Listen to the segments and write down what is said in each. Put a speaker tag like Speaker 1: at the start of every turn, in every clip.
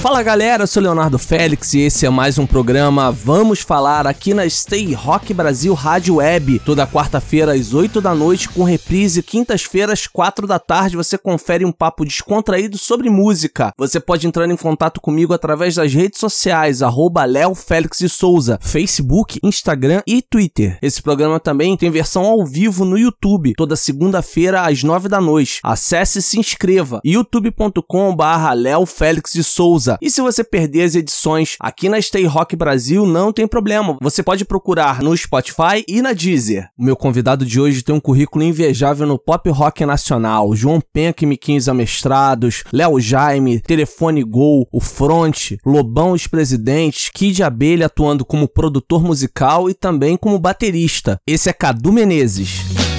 Speaker 1: Fala galera, eu sou Leonardo Félix e esse é mais um programa Vamos Falar aqui na Stay Rock Brasil Rádio Web. Toda quarta-feira às 8 da noite, com reprise quintas-feiras, 4 da tarde, você confere um papo descontraído sobre música. Você pode entrar em contato comigo através das redes sociais, arroba Félix de Souza, Facebook, Instagram e Twitter. Esse programa também tem versão ao vivo no YouTube, toda segunda-feira às 9 da noite. Acesse e se inscreva, youtube.com Léo Félix de Souza. E se você perder as edições aqui na Stay Rock Brasil, não tem problema. Você pode procurar no Spotify e na Deezer. O meu convidado de hoje tem um currículo invejável no pop rock nacional. João Penca e Miquinhos Amestrados, Léo Jaime, Telefone Gol, O Front, Lobão os Presidentes, Kid Abelha atuando como produtor musical e também como baterista. Esse é Cadu Menezes.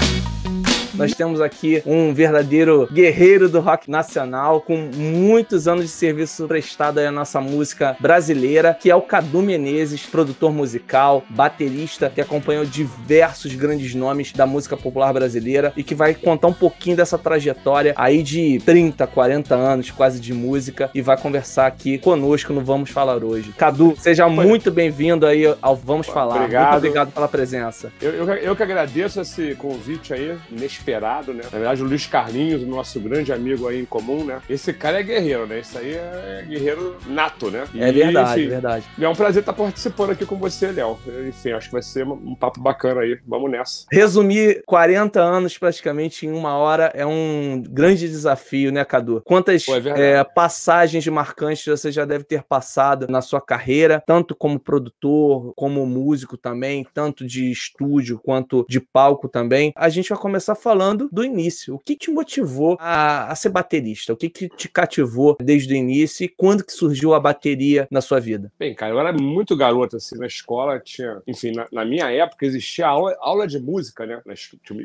Speaker 1: Nós temos aqui um verdadeiro guerreiro do rock nacional, com muitos anos de serviço prestado à nossa música brasileira, que é o Cadu Menezes, produtor musical, baterista, que acompanhou diversos grandes nomes da música popular brasileira e que vai contar um pouquinho dessa trajetória aí de 30, 40 anos quase de música e vai conversar aqui conosco no Vamos Falar hoje. Cadu, seja muito bem-vindo aí ao Vamos Falar.
Speaker 2: Obrigado.
Speaker 1: Muito obrigado pela presença.
Speaker 2: Eu, eu, eu que agradeço esse convite aí, inesperado, né? Na verdade, o Luiz Carlinhos, nosso grande amigo aí em comum, né? Esse cara é guerreiro, né? Esse aí é guerreiro nato, né?
Speaker 1: É verdade, verdade.
Speaker 2: É um prazer estar participando aqui com você, Léo. Enfim, acho que vai ser um papo bacana aí. Vamos nessa.
Speaker 1: Resumir 40 anos praticamente em uma hora é um grande desafio, né, Cadu? Quantas
Speaker 2: Pô, é
Speaker 1: é, passagens marcantes você já deve ter passado na sua carreira, tanto como produtor, como músico também, tanto de estúdio quanto de palco também. A gente vai começar falando do início. O que te motivou a, a ser baterista? O que, que te cativou desde o início e quando que surgiu a bateria na sua vida?
Speaker 2: Bem, cara, eu era muito garoto, assim, na escola tinha... Enfim, na, na minha época existia aula, aula de música, né? Na,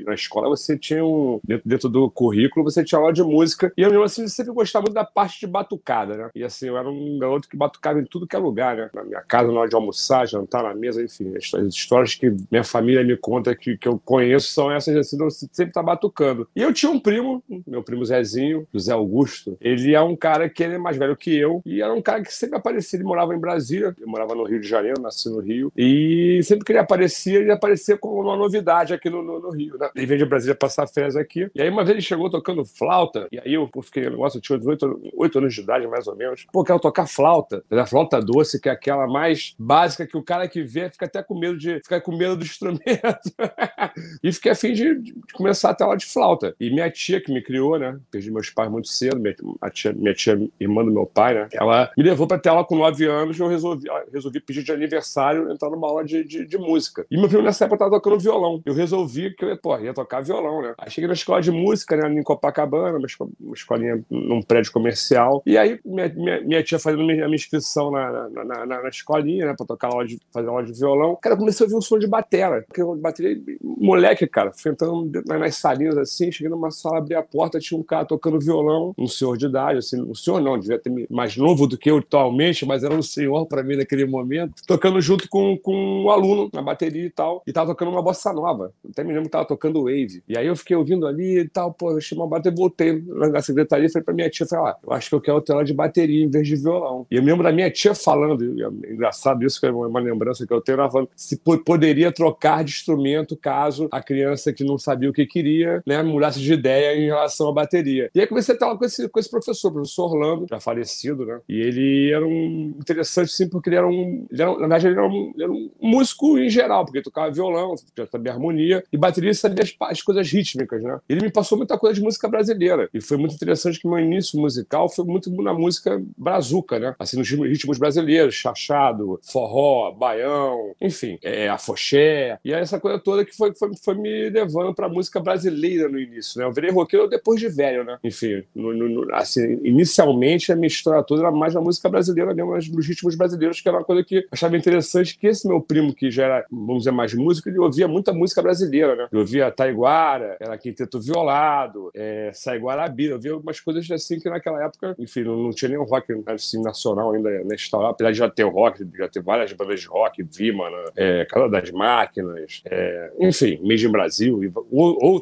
Speaker 2: na escola você tinha um... Dentro, dentro do currículo você tinha aula de música e eu, mesmo assim, sempre gostava muito da parte de batucada, né? E assim, eu era um garoto que batucava em tudo que é lugar, né? Na minha casa, na hora de almoçar, jantar na mesa, enfim. As, as histórias que minha família me conta que, que eu conheço são essas, assim, eu sempre tá batucando. E eu tinha um primo, meu primo Zezinho, José Augusto. Ele é um cara que ele é mais velho que eu e era um cara que sempre aparecia. Ele morava em Brasília, eu morava no Rio de Janeiro, nasci no Rio. E sempre que ele aparecia, ele aparecia como uma novidade aqui no, no, no Rio. Né? Ele veio de Brasília passar férias aqui. E aí uma vez ele chegou tocando flauta, e aí eu fiquei, nossa, eu tinha 8, 8 anos de idade, mais ou menos. Pô, quero tocar flauta. A flauta doce, que é aquela mais básica que o cara que vê fica até com medo de ficar com medo do instrumento. e fiquei afim de, de começar a ter aula de flauta. E minha tia, que me criou, né? Perdi meus pais muito cedo, minha, tia, minha tia, irmã do meu pai, né? Ela me levou pra ter aula com 9 anos e eu resolvi, ah, resolvi pedir de aniversário entrar numa aula de, de, de música. E meu primo nessa época tava tocando violão. Eu resolvi que eu pô, ia tocar violão, né? Aí cheguei na escola de música, né? Em Copacabana, uma, uma escolinha num prédio comercial. E aí minha, minha, minha tia fazendo a minha inscrição na, na, na, na- escolinha, né? Pra tocar aula de, fazer aula de violão. Cara, comecei a ouvir um som de batera. Porque eu bateria, moleque, cara, enfrentando nas, nas salinhas assim, cheguei numa sala, abri a porta, tinha um cara tocando violão, um senhor de idade, assim, um senhor não, devia ter mais novo do que eu atualmente, mas era um senhor pra mim naquele momento, tocando junto com, com um aluno na bateria e tal, e tava tocando uma bossa nova. Até me lembro que tava tocando Wave. E aí eu fiquei ouvindo ali e tal, pô, eu achei uma bateria, voltei na secretaria falei pra minha tia, falei, ah, eu acho que eu quero ter aula de bateria em vez de violão. E eu me lembro da minha tia falando, é engraçado isso, que é uma lembrança que eu tenho, ela falando se po- poderia trocar de instrumento caso a criança que não sabia o que queria, né, mudasse de ideia em relação à bateria. E aí comecei a aula com esse, com esse professor, o professor Orlando, já falecido, né? E ele era um interessante, sim, porque ele era um. Ele era, na verdade, ele era um, ele era um músico em geral, porque tocava violão, já sabia harmonia, e bateria sabia as, as coisas rítmicas, né? Ele me passou muita coisa de música brasileira. E foi muito interessante que meu início musical foi muito na música brazuca, né? Assim, nos ritmos brasileiros, chachado, forró, baião, enfim, é, afoxé. E aí essa coisa toda que foi, foi, foi me levando pra música brasileira brasileira no início, né? Eu virei roqueiro depois de velho, né? Enfim, no, no, assim, inicialmente a minha história toda era mais na música brasileira mesmo, nos ritmos brasileiros, que era uma coisa que achava interessante, que esse meu primo, que já era, vamos dizer, mais músico, ele ouvia muita música brasileira, né? Eu ouvia Taiguara, era Quinteto Violado, é, Sai Guarabira, eu ouvia algumas coisas assim que naquela época, enfim, não, não tinha nenhum rock assim, nacional ainda né, instaurado, apesar de já ter rock, já ter várias bandas de rock, Vima, né? é, das Máquinas, é, enfim, Made in Brasil e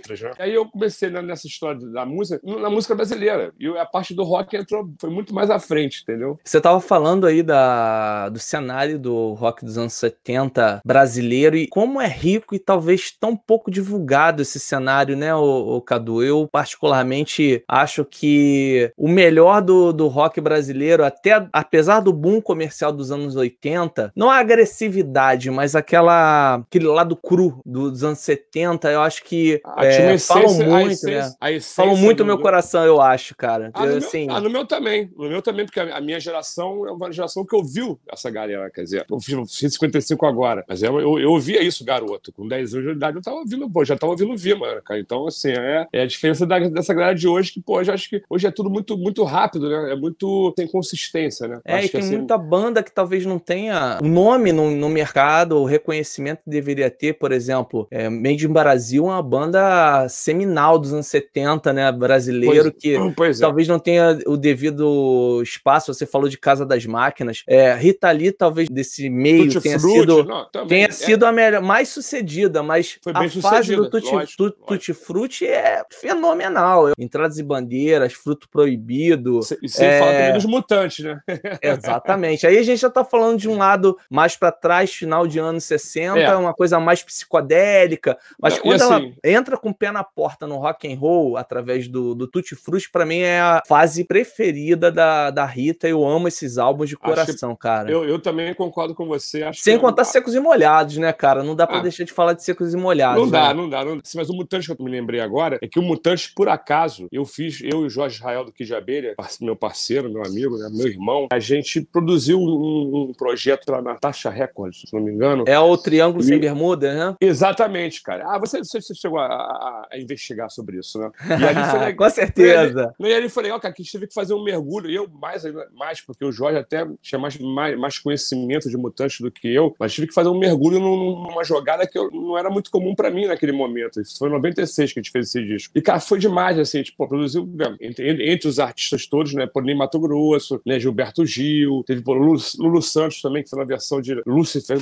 Speaker 2: outras, né? E aí eu comecei nessa história da música, na música brasileira, e a parte do rock entrou, foi muito mais à frente, entendeu?
Speaker 1: Você estava falando aí da, do cenário do rock dos anos 70 brasileiro e como é rico e talvez tão pouco divulgado esse cenário, né, o, o Cadu? Eu particularmente acho que o melhor do, do rock brasileiro, até apesar do boom comercial dos anos 80, não a agressividade, mas aquela aquele lado cru dos anos 70, eu acho que é, falam muito, essência, né? Falam muito no meu coração, eu acho, cara.
Speaker 2: Ah,
Speaker 1: eu,
Speaker 2: no,
Speaker 1: assim...
Speaker 2: meu, ah, no meu também. No meu também, porque a, minha geração é uma geração que ouviu essa galera, quer dizer, eu fiz 55 agora, mas eu, eu, eu ouvia isso, garoto. Com 10 anos de idade eu tava ouvindo, pô, já tava ouvindo Vima, cara. Então, assim, é, é a diferença da, dessa galera de hoje, que, pô, eu acho que hoje é tudo muito, muito rápido, né? É muito sem consistência, né?
Speaker 1: É,
Speaker 2: acho
Speaker 1: e tem
Speaker 2: assim...
Speaker 1: muita banda que talvez não tenha o nome no, no mercado, o reconhecimento que deveria ter, por exemplo, é, Made in Brasil é uma banda seminal dos anos 70, né? Brasileiro, pois, que pois é. talvez não tenha o devido espaço. Você falou de Casa das Máquinas. É, Rita Lee, talvez desse meio Tutti tenha Frutti, sido, não, tenha é. sido a melhor, mais sucedida, mas a fase do Tutti, lógico, Tutti, Tutti Frutti é fenomenal. Entradas e bandeiras, fruto proibido.
Speaker 2: E sem é... falar também dos mutantes, né?
Speaker 1: Exatamente. Aí a gente já tá falando de um lado mais para trás, final de anos 60, é. uma coisa mais psicodélica. Mas quando assim... ela entra com o pé na porta no rock and roll, através do, do Tutti Frutti, para mim é a fase preferida da, da Rita. Eu amo esses álbuns de coração, cara.
Speaker 2: Eu, eu também concordo com você. Acho
Speaker 1: Sem contar secos e molhados, né, cara? Não dá para ah. deixar de falar de secos e molhados.
Speaker 2: Não dá,
Speaker 1: né?
Speaker 2: não dá. Não... Mas o Mutante que eu me lembrei agora é que o Mutante, por acaso, eu fiz, eu e o Jorge Israel do Kid Abelha, meu parceiro, meu amigo, né, meu irmão, a gente produziu um, um projeto lá na Taxa Records, se não me engano.
Speaker 1: É o Triângulo e... Sem Bermuda, né?
Speaker 2: Exatamente, cara. Ah, você, você chegou a, a, a, investigar sobre isso, né?
Speaker 1: E ali foi legal. Com certeza.
Speaker 2: E ali foi legal, cara, que a gente teve que fazer um mergulho, e eu mais, mais porque o Jorge até tinha mais, mais, mais conhecimento de mutantes do que eu, mas tive que fazer um mergulho numa jogada que eu, não era muito comum para mim naquele momento. Isso foi em 96 que a gente fez esse disco. E, cara, foi demais, assim, tipo, produziu né, entre, entre, os artistas todos, né? Por Ney Mato Grosso, né? Gilberto Gil, teve por Lulu, Lulu Santos também, que foi na versão de Lucifer.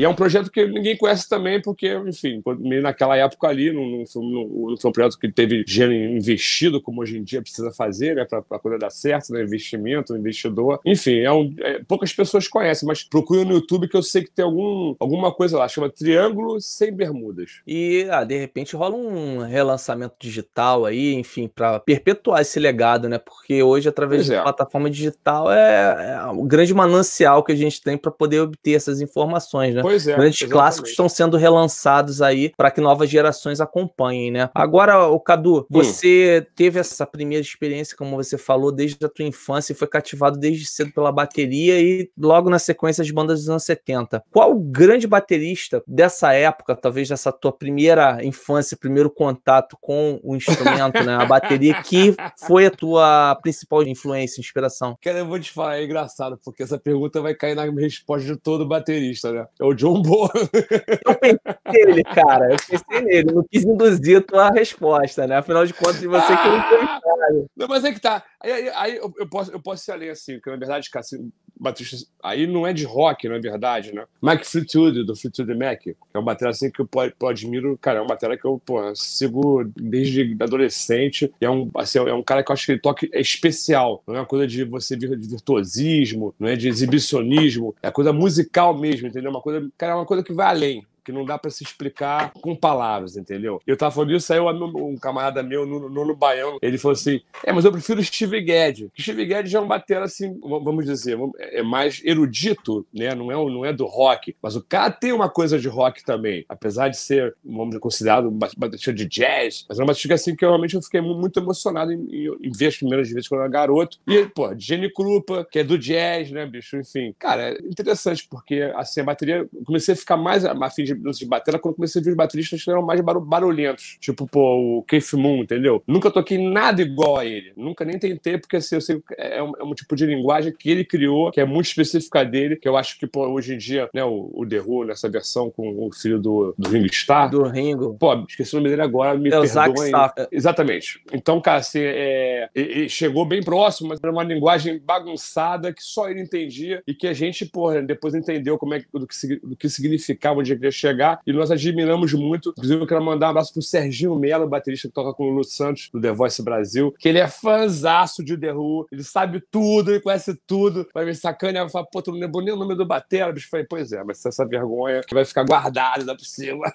Speaker 2: E é um projeto que ninguém conhece também, porque, enfim, naquela época ali, não, não, foi, não, não foi um projeto que teve dinheiro investido, como hoje em dia precisa fazer, né, para poder dar certo, né, investimento, investidor. Enfim, é um, é, poucas pessoas conhecem, mas procure no YouTube que eu sei que tem algum, alguma coisa lá, chama Triângulo Sem Bermudas.
Speaker 1: E, ah, de repente, rola um relançamento digital aí, enfim, para perpetuar esse legado, né? Porque hoje, através pois da é. plataforma digital, é, é o grande manancial que a gente tem para poder obter essas informações, né?
Speaker 2: Pois é.
Speaker 1: Grandes exatamente. clássicos estão sendo relançados aí para que novas gerações acompanhem, né? Agora, o Cadu, hum. você teve essa primeira experiência, como você falou, desde a tua infância e foi cativado desde cedo pela bateria e logo na sequência as bandas dos anos 70. Qual o grande baterista dessa época, talvez dessa tua primeira infância, primeiro contato com o instrumento, né? A bateria, que foi a tua principal influência, inspiração?
Speaker 2: Cara, eu vou te falar, é engraçado, porque essa pergunta vai cair na resposta de todo baterista, né? É o John Boa.
Speaker 1: Eu pensei nele, cara. Eu pensei nele. Não quis induzir a tua resposta, né? Afinal de contas, de você que
Speaker 2: não Não, mas é que tá. Aí, aí, aí eu, eu, posso, eu posso ser além assim, porque na verdade, cara, assim, Batista, aí não é de rock, na é verdade, né? Mike Fleetwood, do Fleetwood Mac, é uma bateria assim que eu, eu admiro, cara, é uma bateria que eu, pô, sigo desde adolescente, é um, assim, é um cara que eu acho que ele toca é especial, não é uma coisa de você vir de virtuosismo, não é de exibicionismo, é coisa musical mesmo, entendeu? Uma coisa, cara, é uma coisa que vai além, que não dá para se explicar com palavras, entendeu? Eu tava falando isso, aí um camarada meu, no, no, no Baião, ele falou assim: é, mas eu prefiro Steve Guedes. Steve Guedes é um batera assim, vamos dizer, é mais erudito, né? Não é, não é do rock, mas o cara tem uma coisa de rock também, apesar de ser, vamos dizer, considerado um batista de jazz, mas é uma batista assim que eu, realmente eu fiquei muito emocionado em, em, ver as primeiras vezes quando eu era garoto. E, pô, Jenny Krupa, que é do jazz, né, bicho? Enfim, cara, é interessante, porque assim, a bateria, comecei a ficar mais afim de, de bater quando comecei a ver os bateristas que eram mais barulhentos, tipo, pô, o Keith Moon, entendeu? Nunca toquei nada igual a ele, nunca nem tentei, porque assim, eu sei, é um, é um tipo de linguagem que ele criou, que é muito específica dele, que eu acho que, pô, hoje em dia, né, o, o The Who, nessa versão com o filho do, do Ringo Starr.
Speaker 1: Do Ringo.
Speaker 2: Pô, esqueci o nome dele agora, me
Speaker 1: é
Speaker 2: perdoem. Exatamente. Então, cara, assim, é, chegou bem próximo, mas era uma linguagem bagunçada que só ele entendia e que a gente, porra, depois entendeu como é, do, que, do que significava onde ele chegar e nós admiramos muito. Inclusive, eu quero mandar um abraço pro Serginho Mello, baterista que toca com o Lulu Santos, do The Voice Brasil, que ele é fãzaço de The Who, ele sabe tudo, ele conhece tudo, vai me sacanear, vai falar, pô, tu não lembrou nem o nome do batera, bicho. Falei, pois é, mas essa vergonha vai ficar guardada da por cima.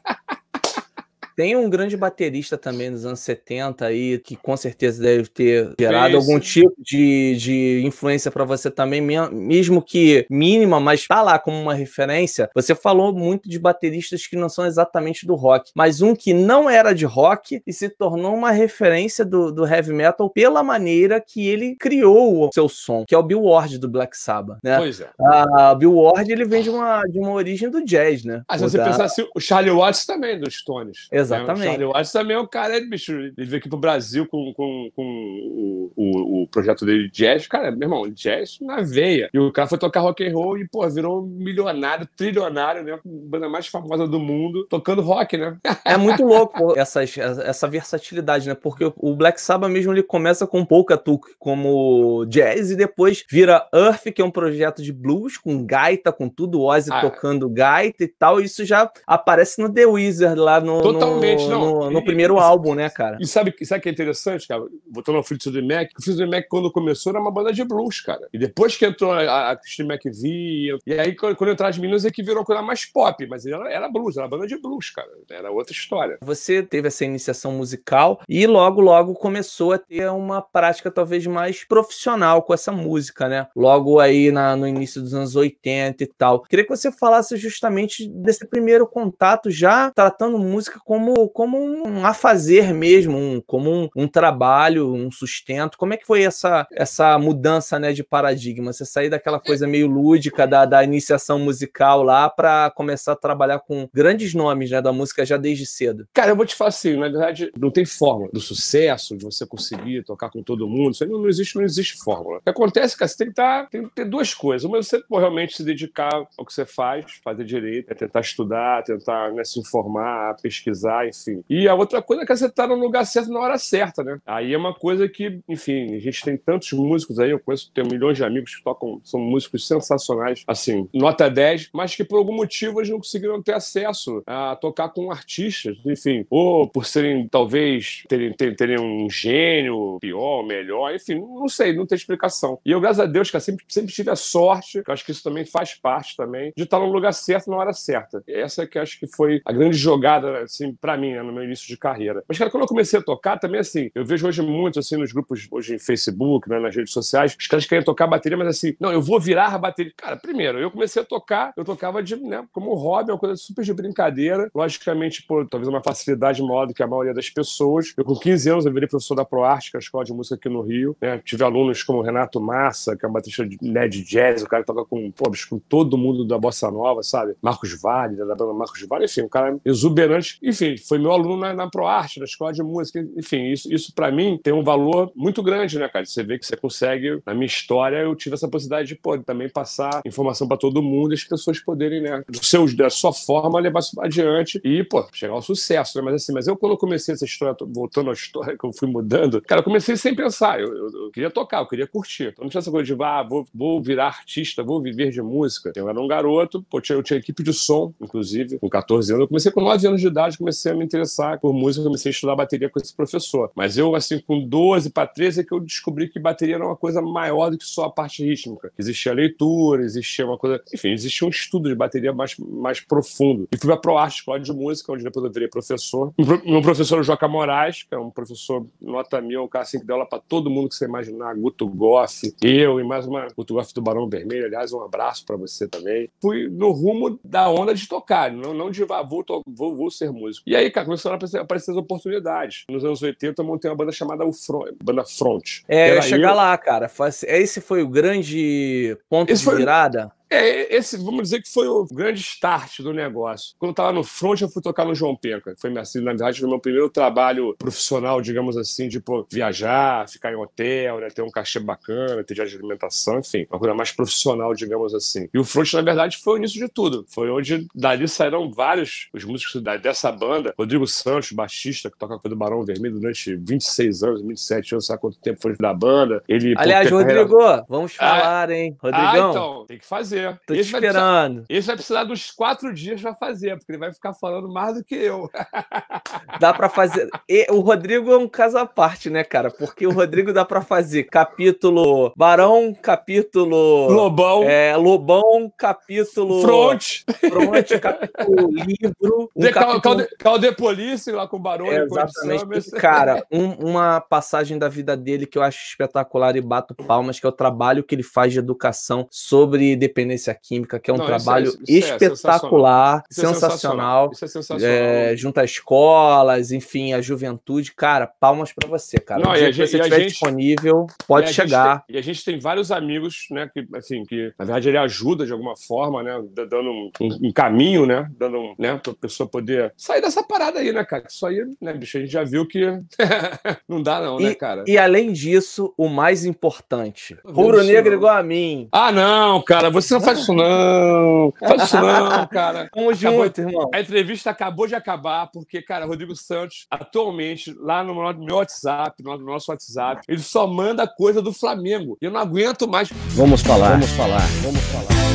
Speaker 1: Tem um grande baterista também nos anos 70 aí, que com certeza deve ter gerado algum tipo de, de influência para você também, mesmo que mínima, mas tá lá como uma referência. Você falou muito de bateristas que não são exatamente do rock, mas um que não era de rock e se tornou uma referência do, do heavy metal pela maneira que ele criou o seu som, que é o Bill Ward do Black Sabbath, né?
Speaker 2: Pois é.
Speaker 1: A Bill Ward, ele vem de uma, de uma origem do jazz, né?
Speaker 2: Ah, se você da... pensar assim, o Charlie Watts também, dos Stones.
Speaker 1: Exatamente. Exatamente.
Speaker 2: Né? O Charlie Watts também é um cara, bicho, ele veio aqui pro Brasil com, com, com o, o, o, projeto dele de jazz, cara, meu irmão, jazz na veia. E o cara foi tocar rock and roll e, pô, virou um milionário, trilionário, né? Banda mais famosa do mundo, tocando rock, né?
Speaker 1: É muito louco essas, essa versatilidade, né? Porque o Black Sabbath mesmo, ele começa com Polka Tuk como jazz e depois vira Earth, que é um projeto de blues com gaita, com tudo, Ozzy ah, tocando gaita e tal. E isso já aparece no The Wizard lá no,
Speaker 2: Totalmente,
Speaker 1: no, no, no primeiro álbum, né, cara?
Speaker 2: E sabe, sabe o que é interessante, cara? Voltando ao Fleetwood Mac, o Fleetwood Mac, quando começou, era uma banda de blues, cara. E depois que entrou a, a Christine McVie, e aí quando entraram as meninas é que virou coisa mais pop, mas era, era blues, era banda de blues, cara. Era outra história.
Speaker 1: Você teve essa iniciação musical e logo, logo começou a ter uma prática talvez mais profissional com essa música, né? Logo aí na, no início dos anos 80 e tal. Queria que você falasse justamente desse primeiro contato, já tratando música como, como um afazer mesmo, um, como um, um trabalho, um sustento. Como é que foi essa, essa mudança né, de paradigma? Você sair daquela coisa meio lúdica da, da iniciação musical lá para começar a trabalhar com grandes nomes né, da música já desde cedo?
Speaker 2: Cara, eu vou te falar assim, na verdade, não tem fórmula do sucesso, de você conseguir tocar com todo mundo. Isso aí não, não existe, não existe fórmula. O que acontece, cara, você tem que, tá, tem que ter duas coisas. Uma é você pô, realmente se dedicar ao que você faz, fazer direito, é tentar estudar, tentar né, se informar, pesquisar, enfim. E a outra coisa é que você tá no lugar certo na hora certa, né? Aí é uma coisa que, enfim, a gente tem tantos músicos aí, eu conheço, tenho milhões de amigos que tocam, são músicos sensacionais, assim, nota 10, mas que por algum motivo eles não conseguiram ter acesso a tocar com artistas, enfim, ou por serem, talvez, terem, terem, terem um gênio pior, melhor, enfim, não sei, não tem explicação. E eu, graças a Deus, cara, sempre, sempre tive a sorte, eu acho que isso também faz parte também, de estar no lugar certo na hora certa. Essa é que acho que foi a grande jogada, assim, para mim, né, no meu início de carreira. Mas, cara, quando eu comecei a tocar, também assim, eu vejo hoje muito, assim, nos grupos, hoje em Facebook, né, nas redes sociais, os caras querem tocar bateria, mas assim, não, eu vou virar a bateria. Cara, primeiro, eu comecei a tocar, eu tocava de, né, como hobby, uma coisa super de brincadeira. Logicamente, por talvez uma facilidade maior do que a maioria das pessoas. Eu, com 15 anos, eu virei professor da ProArte, que é a escola de música aqui no Rio. Né? Tive alunos como Renato Massa, que é um baterista de, né, jazz, o cara toca com, pô, com todo mundo da Bossa Nova, sabe? Marcos Vale, da banda Marcos Vale, enfim, um cara exuberante. Enfim, foi meu aluno na, na ProArte, na escola de música. Enfim, isso, isso para mim tem um valor muito grande, né, cara? Você vê que você consegue, na minha história, eu tive essa possibilidade de, pô, também passar informação para todo mundo e as pessoas poderem, né, do seu, da sua forma, levar adiante e, pô, chegar ao sucesso, né? Mas assim, mas eu quando eu comecei essa história, voltando à história que eu fui mudando, cara, eu comecei sem pensar. Eu, eu, eu queria tocar, eu queria curtir. Então não tinha essa coisa de, ah, vou, vou virar artista, vou viver de música. Eu era um garoto, pô, eu tinha, eu tinha equipe de som, inclusive, com 14 anos. Eu comecei com 9 anos de idade, comecei comecei a me interessar por música, comecei a estudar bateria com esse professor. Mas eu, assim, com 12 para 13 é que eu descobri que bateria era uma coisa maior do que só a parte rítmica. Existia leitura, existia uma coisa. Enfim, existia um estudo de bateria mais, mais profundo. E fui para a ProArte, Escola de Música, onde depois eu virei professor. Meu professor Joca Moraes, que é um professor nota mil, um cara assim que deu aula para todo mundo que você imaginar, Guto Goff, eu e mais uma Guto Goff do Barão Vermelho. Aliás, um abraço para você também. Fui no rumo da onda de tocar, não, não de ah, vou, vou, vou ser músico. E aí, cara, começaram a aparecer, aparecer as oportunidades. Nos anos 80, eu montei uma banda chamada o Front, banda Front.
Speaker 1: É, eu ia chegar eu... lá, cara. Esse foi o grande ponto Esse de virada?
Speaker 2: É, esse, vamos dizer que foi o grande start do negócio. Quando eu estava no front, eu fui tocar no João Penca. Foi, assim, na verdade, foi meu primeiro trabalho profissional, digamos assim, de pô, viajar, ficar em hotel, né, ter um cachê bacana, ter de alimentação, enfim, uma coisa mais profissional, digamos assim. E o front, na verdade, foi o início de tudo. Foi onde dali saíram vários os músicos dessa banda. Rodrigo Santos, baixista, que toca com o Barão Vermelho durante 26 anos, 27 anos, sabe quanto tempo foi da banda. Ele,
Speaker 1: Aliás, Rodrigo, carreira... vamos falar, ah, hein? Rodrigão.
Speaker 2: Ah, então, tem que fazer fazer.
Speaker 1: Tô esse esperando.
Speaker 2: Vai esse vai precisar dos quatro dias para fazer, porque ele vai ficar falando mais do que eu.
Speaker 1: Dá para fazer. E o Rodrigo é um caso à parte, né, cara? Porque o Rodrigo dá para fazer capítulo Barão, capítulo.
Speaker 2: Lobão.
Speaker 1: É, Lobão, capítulo.
Speaker 2: Front.
Speaker 1: Front, capítulo livro.
Speaker 2: Um de, capítulo... Calde Police lá com o Barão.
Speaker 1: É, exatamente. Cara, um, uma passagem da vida dele que eu acho espetacular e bato palmas, que é o trabalho que ele faz de educação sobre dependência dependência química, que é um Não, trabalho isso é, isso é espetacular, é sensacional.
Speaker 2: Isso é sensacional. É,
Speaker 1: junto às escolas, enfim, a juventude. Cara, palmas para você, cara.
Speaker 2: Não, e gente,
Speaker 1: você estiver gente, disponível, pode
Speaker 2: e
Speaker 1: chegar.
Speaker 2: Tem, e a gente tem vários amigos, né, que, assim, que na verdade ele ajuda de alguma forma, né, dando um, um, um caminho, né, dando um, né, pra pessoa poder sair dessa parada aí, né, cara? Isso aí, né, bicho, a gente já viu que não dá não, né, cara?
Speaker 1: E além disso, o mais importante, rubro negro igual a mim.
Speaker 2: Ah, não, cara, você não faz isso não. Faz isso não, cara.
Speaker 1: Tamo junto, irmão.
Speaker 2: A entrevista acabou de acabar, porque, cara, Rodrigo Santos, atualmente, lá no meu WhatsApp, no nosso WhatsApp, ele só manda coisa do Flamengo. E eu não aguento mais.
Speaker 3: Vamos falar, vamos falar, vamos falar.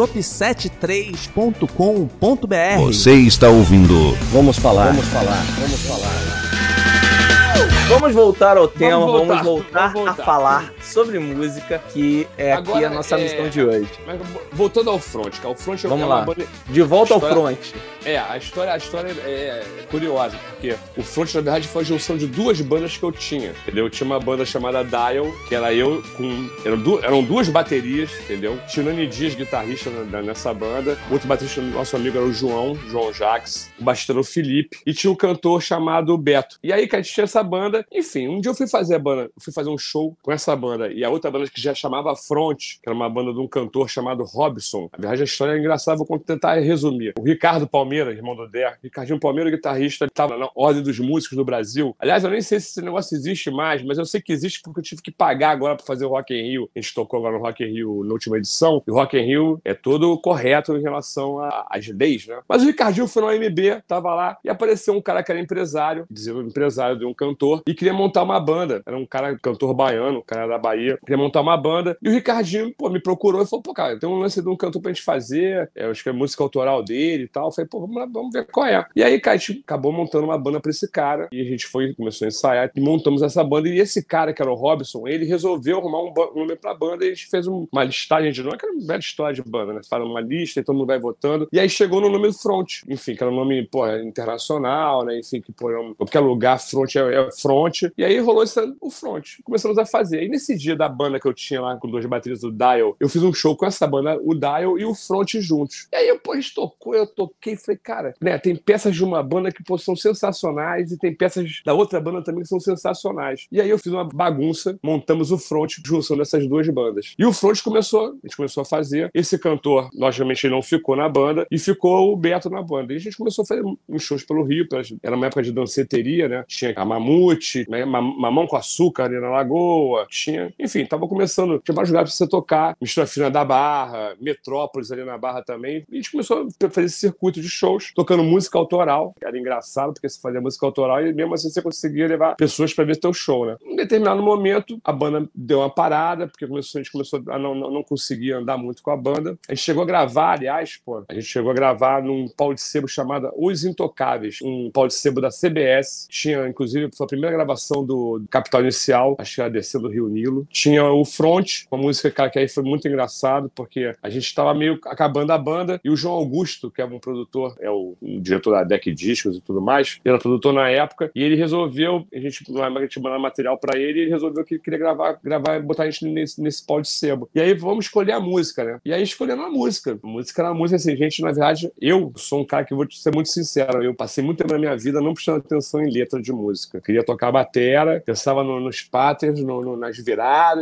Speaker 1: shop73.com.br.
Speaker 4: Você está ouvindo. Vamos falar. Vamos falar. Vamos falar.
Speaker 1: Vamos voltar ao tema, vamos voltar, vamos voltar, vamos voltar. a falar sobre música, que é Agora, aqui a nossa é... missão de hoje.
Speaker 2: Mas, voltando ao front, cara, o front
Speaker 1: é Vamos lá. Banda... De volta história... ao front.
Speaker 2: É, a história, a história é curiosa, porque o front, na verdade, foi a junção de duas bandas que eu tinha, entendeu? Eu tinha uma banda chamada Dial, que era eu com... Eram, du... eram duas baterias, entendeu? Tinha o Nani Dias, guitarrista nessa banda, outro baterista nosso amigo era o João, João Jacques, o baixista era o Felipe, e tinha um cantor chamado Beto. E aí, cara, a gente tinha essa banda, enfim, um dia eu fui fazer a banda, fui fazer um show com essa banda banda, e a outra banda que já chamava Front, que era uma banda de um cantor chamado Robson. A verdade, a história é engraçada, vou tentar resumir. O Ricardo Palmeira, irmão do Der, Ricardinho Palmeira, guitarrista, estava na ordem dos músicos do Brasil. Aliás, eu nem sei se esse negócio existe mais, mas eu sei que existe porque eu tive que pagar agora para fazer o Rock in Rio. A gente tocou agora no Rock in Rio na última edição, e o Rock in Rio é todo correto em relação às leis, né? Mas o Ricardinho foi no AMB, tava lá, e apareceu um cara que era empresário, dizendo empresário de um cantor, e queria montar uma banda. Era um cara, cantor baiano, um cara da Bahia, queria montar uma banda. E o Ricardinho, pô, me procurou e falou, pô, cara, tem um lance de um cantor pra gente fazer, é, eu acho que é música autoral dele e tal. Eu falei, pô, vamos lá, vamos ver qual é. E aí, cara, a gente acabou montando uma banda pra esse cara, e a gente foi, começou a ensaiar, e montamos essa banda. E esse cara, que era o Robson, ele resolveu arrumar um, nome pra banda, e a gente fez uma listagem de nome, aquela velha história de banda, né? Fala uma lista e todo mundo vai votando. E aí chegou no nome do Front, enfim, que era um nome, pô, internacional, né? Enfim, que, pô, é qualquer lugar, Front é, é Front. E aí rolou esse, o Front. Começamos a fazer. E nesse dia da banda que eu tinha lá com duas baterias do Dial, eu fiz um show com essa banda, o Dial e o Front juntos. E aí, pô, a gente tocou, eu toquei, falei, cara, né, tem peças de uma banda que pô, são sensacionais e tem peças da outra banda também que são sensacionais. E aí eu fiz uma bagunça, montamos o Front junção dessas duas bandas. E o Front começou, a gente começou a fazer. Esse cantor, logicamente, não ficou na banda e ficou o Beto na banda. E a gente começou a fazer uns shows pelo Rio, era uma época de danceteria, né? Tinha a Mamute, né? Mamão com açúcar ali na Lagoa, tinha, enfim, tava começando, tinha vários lugares pra você tocar, Mistura Fina da Barra, Metrópolis ali na Barra também. E a gente começou a fazer esse circuito de shows, tocando música autoral. Era engraçado, porque você fazia música autoral e mesmo assim você conseguia levar pessoas para ver teu show, né? Em determinado momento, a banda deu uma parada, porque começou, a gente começou a não, não, não conseguir andar muito com a banda. A gente chegou a gravar, aliás, pô, a gente chegou a gravar num pau de sebo chamado Os Intocáveis, um pau de sebo da CBS. Tinha, inclusive, foi a primeira gravação do Capital Inicial, acho que era descendo do Rio Nilo. Tinha o Front, uma música, cara, que aí foi muito engraçado, porque a gente estava meio acabando a banda, e o João Augusto, que é um produtor, é o, um diretor da Deck Discos e tudo mais, ele era produtor na época, e ele resolveu, a gente, a gente mandar material para ele, e ele resolveu que ele queria gravar, gravar botar a gente nesse, nesse pau de sebo. E aí vamos escolher a música, né? E aí escolhendo a música. A música era uma música assim, gente, na verdade, eu sou um cara que vou ser muito sincero, eu passei muito tempo na minha vida não prestando atenção em letra de música. Queria tocar batera, pensava no, nos patterns, no, no, nas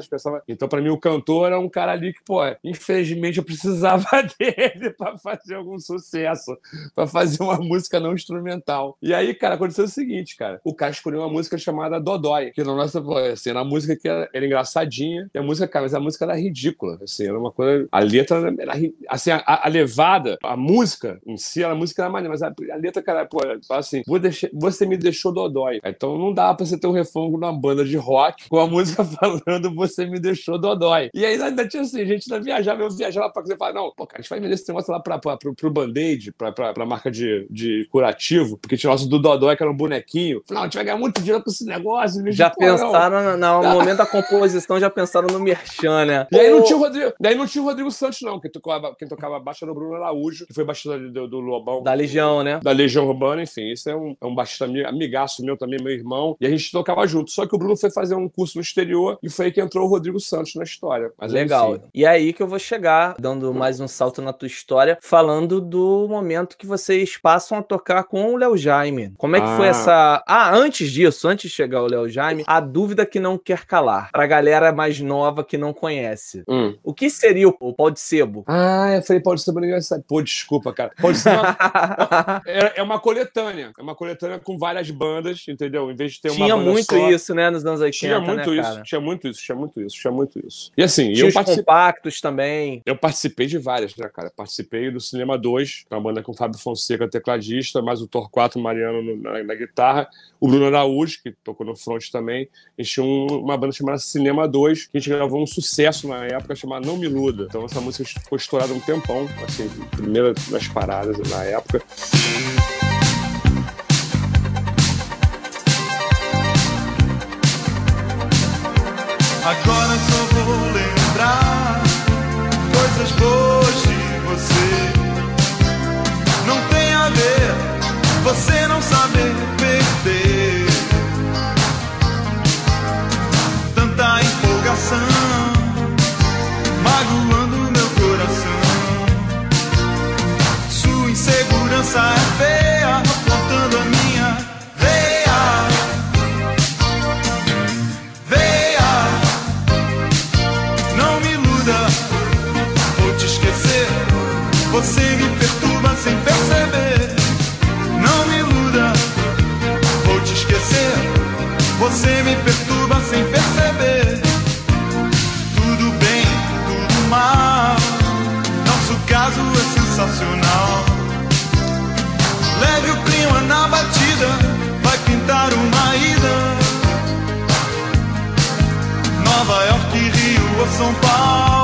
Speaker 2: pensava. Então, para mim, o cantor é um cara ali que, pô, infelizmente eu precisava dele para fazer algum sucesso, para fazer uma música não instrumental. E aí, cara, aconteceu o seguinte, cara. O cara escolheu uma música chamada Dodói, que na nossa, assim, era uma música que era, era engraçadinha, e a música, cara, mas a música era ridícula, assim, era uma coisa. A letra era, assim, a, a levada, a música em si, a música era maneira, mas a, a letra, cara, pô, assim, deixar, você me deixou Dodói. Então não dá pra você ter um refrão numa banda de rock com a música falando você me deixou Dodói. E aí ainda tinha assim, a gente ainda viajava, eu viajava pra você falar, não, pô, cara, a gente vai vender esse negócio lá pra, pra, pro, pro Band-Aid, pra, pra, pra, marca de, de curativo, porque tinha o nosso do Dodói, que era um bonequinho. Não, a gente vai ganhar muito dinheiro com esse negócio.
Speaker 1: Já pô, pensaram, não. no momento da composição, já pensaram no Merchan, né?
Speaker 2: E aí não tinha o Rodrigo, daí não tinha o Rodrigo Santos, não. Quem tocava, quem tocava baixo era o Bruno Araújo, que foi baixista do, do Lobão.
Speaker 1: Da Legião, né?
Speaker 2: Da Legião Urbana, enfim. Isso é um, é um baixista amigaço meu também, meu irmão. E a gente tocava junto. Só que o Bruno foi fazer um curso no exterior e foi aí que entrou o Rodrigo Santos na história. Mas
Speaker 1: Legal. E é aí que eu vou chegar, dando mais um salto na tua história, falando do momento que vocês passam a tocar com o Léo Jaime. Como é que foi
Speaker 2: Ah.
Speaker 1: essa. Ah, antes disso, antes de chegar o Léo Jaime, a dúvida que não quer calar. Pra galera mais nova que não conhece.
Speaker 2: Hum.
Speaker 1: O que seria o pau de sebo?
Speaker 2: Ah, eu falei, pode ser meu aniversário. Pô, desculpa, cara. Pode ser uma, é, é uma coletânea. É uma coletânea com várias bandas, entendeu? Em vez de ter uma
Speaker 1: Tinha muito
Speaker 2: só,
Speaker 1: isso, né, nos anos 80,
Speaker 2: Tinha muito
Speaker 1: né,
Speaker 2: isso, tinha muito isso, tinha muito isso, tinha muito isso. E assim,
Speaker 1: Tinha
Speaker 2: eu
Speaker 1: os
Speaker 2: participei.
Speaker 1: compactos também.
Speaker 2: Eu participei de várias, né, cara? Participei do Cinema 2, uma banda com o Fábio Fonseca, tecladista, mais o Torquato Mariano no- na, na guitarra, o Bruno Araújo, que tocou no front também. A gente tinha um- uma banda chamada Cinema 2, que a gente gravou um sucesso na época chamado Não Me Iluda. Então essa música ficou estourada um tempão, assim, primeira nas paradas na época.
Speaker 5: Agora só vou lembrar coisas boas de você. Não tem a ver você não saber perder. Tanta empolgação magoando meu coração. Sua insegurança é feia, Você me perturba sem perceber. Tudo bem, tudo mal. Nosso caso é sensacional. Leve o clima na batida, vai pintar uma ida. Nova York, Rio ou São Paulo,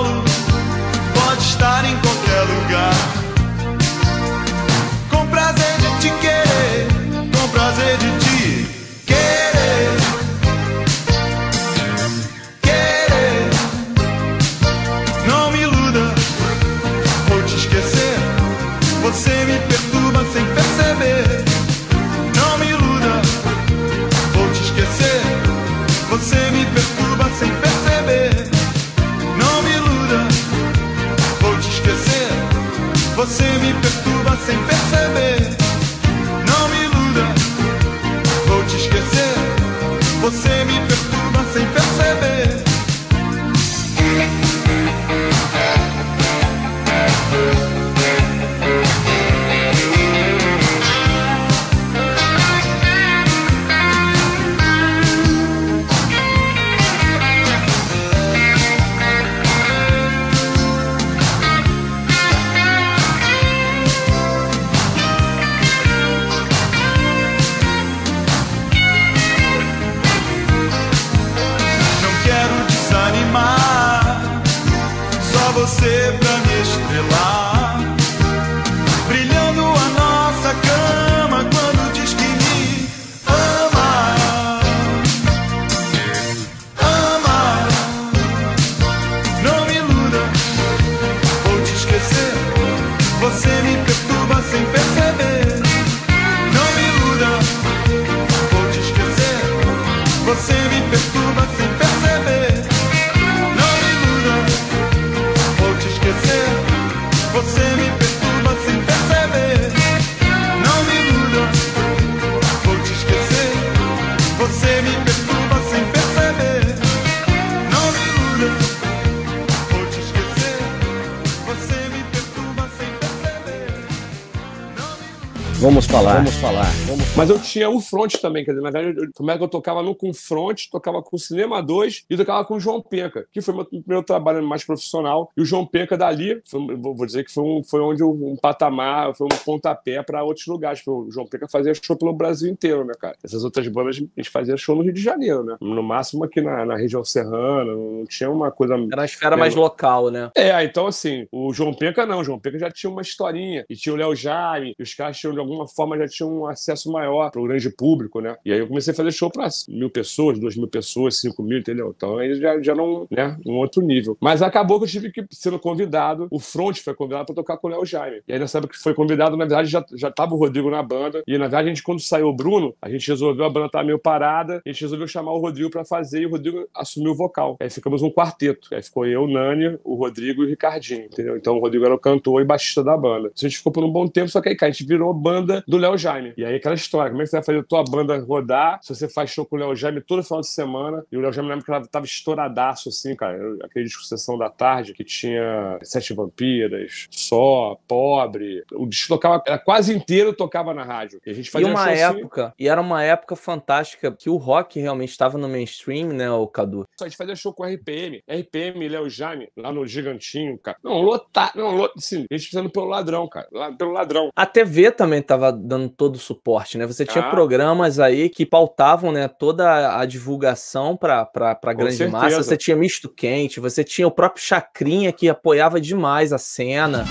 Speaker 2: tinha o front também, quer dizer, na verdade, como é que eu tocava no com front, tocava com Cinema 2 e tocava com o João Penca, que foi meu primeiro trabalho mais profissional. E o João Penca dali, foi, vou dizer que foi, um, foi onde um, um patamar, foi um pontapé para outros lugares. O João Penca fazia show pelo Brasil inteiro, né, cara? Essas outras bandas, a gente fazia show no Rio de Janeiro, né? No máximo aqui na, na região serrana, não tinha uma coisa
Speaker 1: Era uma esfera mais local, né?
Speaker 2: é, então assim, o João Penca não, o João Penca já tinha uma historinha, e tinha o Léo Jaime, e os caras tinham algumas alguma forma já tinha um acesso maior para o grande público, né? E aí eu comecei a fazer show para mil pessoas, duas mil pessoas, cinco mil, entendeu? Então aí já, já não, né? Um outro nível. Mas acabou que eu tive que, sendo convidado, o Front foi convidado para tocar com o Léo Jaime. E aí nessa época que foi convidado, na verdade já, já tava o Rodrigo na banda. E na verdade, a gente, quando saiu o Bruno, a gente resolveu, a banda tava meio parada, a gente resolveu chamar o Rodrigo para fazer e o Rodrigo assumiu o vocal. Aí ficamos um quarteto. Aí ficou eu, Nani, o Rodrigo e o Ricardinho, entendeu? Então o Rodrigo era o cantor e baixista da banda. A gente ficou por um bom tempo, só que aí, cara, a gente virou banda do Léo Jaime. E aí aquela história, como é que você vai fazer a tua banda rodar se você faz show com o Léo Jaime todo final de semana? E o Léo Jaime lembra que ela tava estouradaço, assim, cara. Aquele disco Sessão da Tarde, que tinha Sete Vampiras, Só, Pobre. O disco tocava, era quase inteiro tocava na rádio. E a gente fazia
Speaker 1: e uma
Speaker 2: assim.
Speaker 1: época, e era uma época fantástica que o rock realmente estava no mainstream, né, o Cadu?
Speaker 2: A gente fazia show com RPM, RPM, Léo Jaime, lá no Gigantinho, cara. Não, lotar, não, lot, assim, a gente fazendo pelo ladrão, cara. Lá, pelo ladrão.
Speaker 1: A TV também tava dando todo o suporte, né? Você tinha. Programas aí que pautavam, né, toda a divulgação para pra grande
Speaker 2: certeza.
Speaker 1: massa. Você tinha Misto Quente, você tinha o próprio Chacrinha que apoiava demais a cena.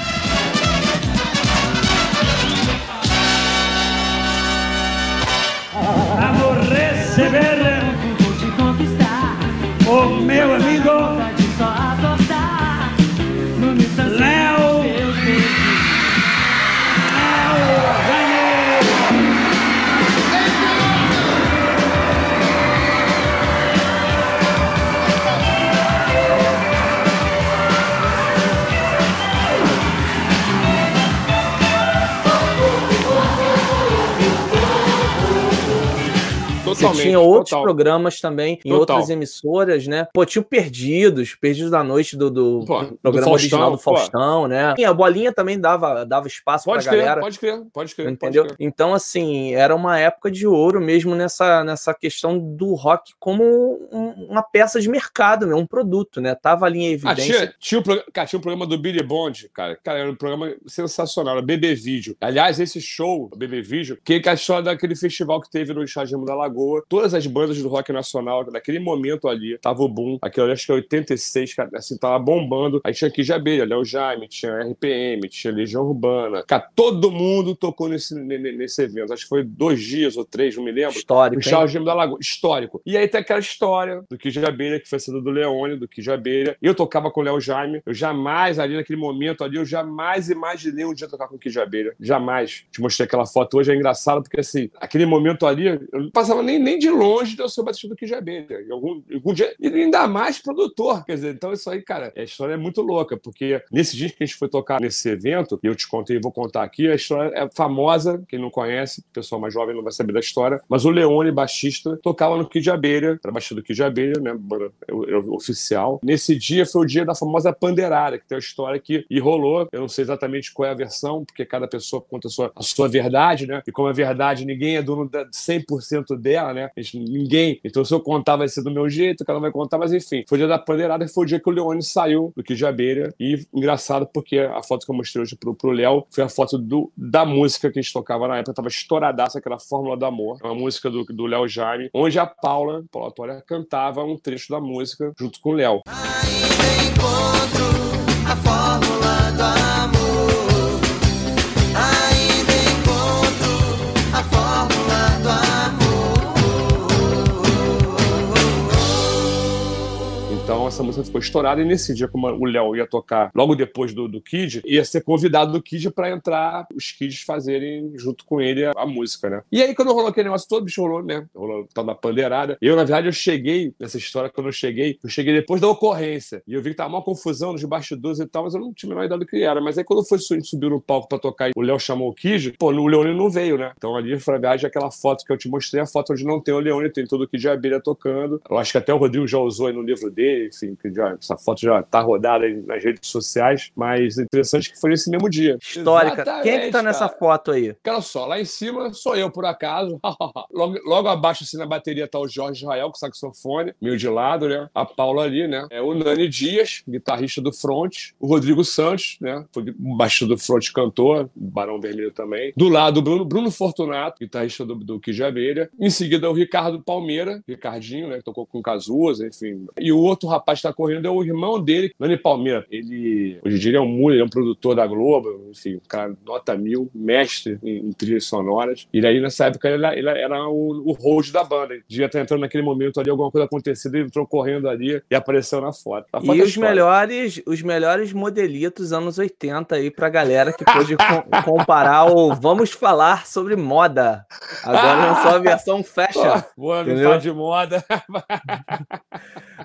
Speaker 1: Você
Speaker 2: Totalmente.
Speaker 1: tinha outros
Speaker 2: total.
Speaker 1: programas também em
Speaker 2: Total.
Speaker 1: outras emissoras, né? Pô, tinha o Perdidos, Perdidos da Noite do, do
Speaker 2: Pô,
Speaker 1: do
Speaker 2: do
Speaker 1: programa
Speaker 2: Faustão,
Speaker 1: original do
Speaker 2: pô.
Speaker 1: Faustão, né? E a bolinha também dava, dava espaço
Speaker 2: Pode
Speaker 1: pra
Speaker 2: crer,
Speaker 1: galera.
Speaker 2: pode crer, pode crer. pode
Speaker 1: Entendeu?
Speaker 2: crer.
Speaker 1: Então, assim, era uma época de ouro mesmo nessa, nessa questão do rock como um- uma peça de mercado, né? um produto, né? Tava ali em
Speaker 2: Ah,
Speaker 1: evidência.
Speaker 2: tinha, tinha, o prog- cara, tinha um programa do Billy Bond, cara. Cara, era um programa sensacional, era BB Vídeo. Aliás, esse show, o BB Vídeo, que é a história daquele festival que teve no Chagemo da Lagoa. Todas as bandas do rock nacional, naquele momento ali, tava o boom. Aquilo ali, acho que é 86, cara, assim, tava bombando. Aí tinha aqui de abelha, Léo Jaime, tinha RPM, tinha Legião Urbana. Cara, todo mundo tocou nesse, ne- ne- nesse evento. Acho que foi dois dias ou três, não me lembro.
Speaker 1: Histórico,
Speaker 2: O? Charles Gêmeo da Lagoa, histórico. E aí tem aquela história do Abelha, que foi sendo do Leone, do Abelha. Eu tocava com o Léo Jaime. Eu jamais, ali naquele momento ali, eu jamais imaginei um dia tocar com o Abelha. Jamais. Te mostrei aquela foto hoje, é engraçado, porque assim, aquele momento ali, eu não passava nem, nem de longe eu ser o batista do de Abelha. Em algum, algum dia, e ainda mais produtor. Quer dizer, então isso aí, cara, a história é muito louca, porque nesse dia que a gente foi tocar nesse evento, e eu te contei, vou contar aqui, a história é famosa, quem não conhece, o pessoal mais jovem não vai saber da história, mas o Leone, baixista, tocava no Kid Abelha, era baixista do Kid Abelha, né, eu- eu- oficial. Nesse dia foi o dia da famosa pandeirada, que tem uma história que e rolou, eu não sei exatamente qual é a versão, porque cada pessoa conta a sua, a sua verdade, né, e como é verdade, ninguém é dono da 100% dela, né, A gente- ninguém, então se eu contar vai ser do meu jeito, cada um vai contar, mas enfim, foi o dia da pandeirada, que foi o dia que o Leone saiu do Abelha, e engraçado porque a foto que eu mostrei hoje pro, pro Léo foi a foto do, da música que a gente tocava na época, tava estouradaça, aquela Fórmula do Amor, uma música do do Léo Jaime, onde a Paula, Paula Toria, cantava um trecho da música junto com o Léo.
Speaker 3: encontro a
Speaker 2: essa música ficou estourada e nesse dia, como o Léo ia tocar logo depois do, do Kid, ia ser convidado do Kid pra entrar os Kids fazerem junto com ele a, a música, né? E aí quando rolou aquele negócio todo, bicho rolou, né? Rolou tal da pandeirada. Eu, na verdade, eu cheguei nessa história, quando eu cheguei, eu cheguei depois da ocorrência. E eu vi que tava uma confusão nos bastidores e tal, mas eu não tinha a menor ideia do que era. Mas aí quando foi su- subiu no palco pra tocar e o Léo chamou o Kid, pô, o Leone não veio, né? Então ali viagem, aquela foto que eu te mostrei, a foto onde não tem o Leone, tem todo o Kid de abelha tocando. Eu acho que até o Rodrigo já usou aí no livro dele, enfim, que já, essa foto já tá rodada aí nas redes sociais, mas é interessante que foi nesse mesmo dia.
Speaker 1: Histórica. Quem é que tá
Speaker 2: Exatamente,
Speaker 1: nessa
Speaker 2: cara.
Speaker 1: foto aí?
Speaker 2: Olha só, lá em cima sou eu, por acaso. logo, logo abaixo, assim, na bateria, tá o Jorge Israel, com saxofone, meio de lado, né? A Paula ali, né? É o Nani Dias, guitarrista do Front. O Rodrigo Santos, né? Foi baixista do Front, cantor, Barão Vermelho também. Do lado, o Bruno, Bruno Fortunato, guitarrista do, do Kid de Abelha. Em seguida, o Ricardo Palmeira, Ricardinho, né? Que tocou com Cazuza, enfim. E o outro rapaz que tá tá correndo é o irmão dele, Nani Palmeira. Ele, hoje em dia, ele é um músico, ele é um produtor da Globo, enfim, um cara nota mil, mestre em, em trilhas sonoras. E aí, nessa época, ele, ele era o, o host da banda. Ele devia estar entrando naquele momento ali, alguma coisa acontecendo, ele entrou correndo ali e apareceu na foto. A foto
Speaker 1: E
Speaker 2: é
Speaker 1: os
Speaker 2: história.
Speaker 1: melhores, os melhores modelitos anos 80 aí pra galera que pôde com- comparar o Vamos Falar sobre Moda. Agora lançou a versão fashion.
Speaker 2: Boa,
Speaker 1: Entendeu?
Speaker 2: de moda.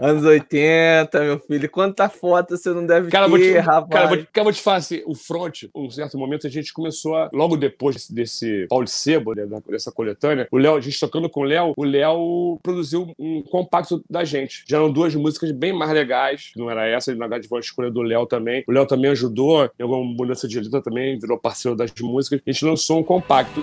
Speaker 1: Anos 80, meu filho. Quanta foto você não deve
Speaker 2: Cara,
Speaker 1: ter,
Speaker 2: vou te,
Speaker 1: rapaz.
Speaker 2: cara, vou, cara, vou te falar assim, o front, um certo momento a gente começou a, logo depois desse, desse Paulo Sebo, né, dessa coletânea, o Léo, a gente tocando com o Léo, o Léo produziu um compacto da gente. Já eram duas músicas bem mais legais, não era essa, na verdade foi uma escolha do Léo também. O Léo também ajudou, em alguma mudança de letra também, virou parceiro das músicas. A gente lançou um compacto.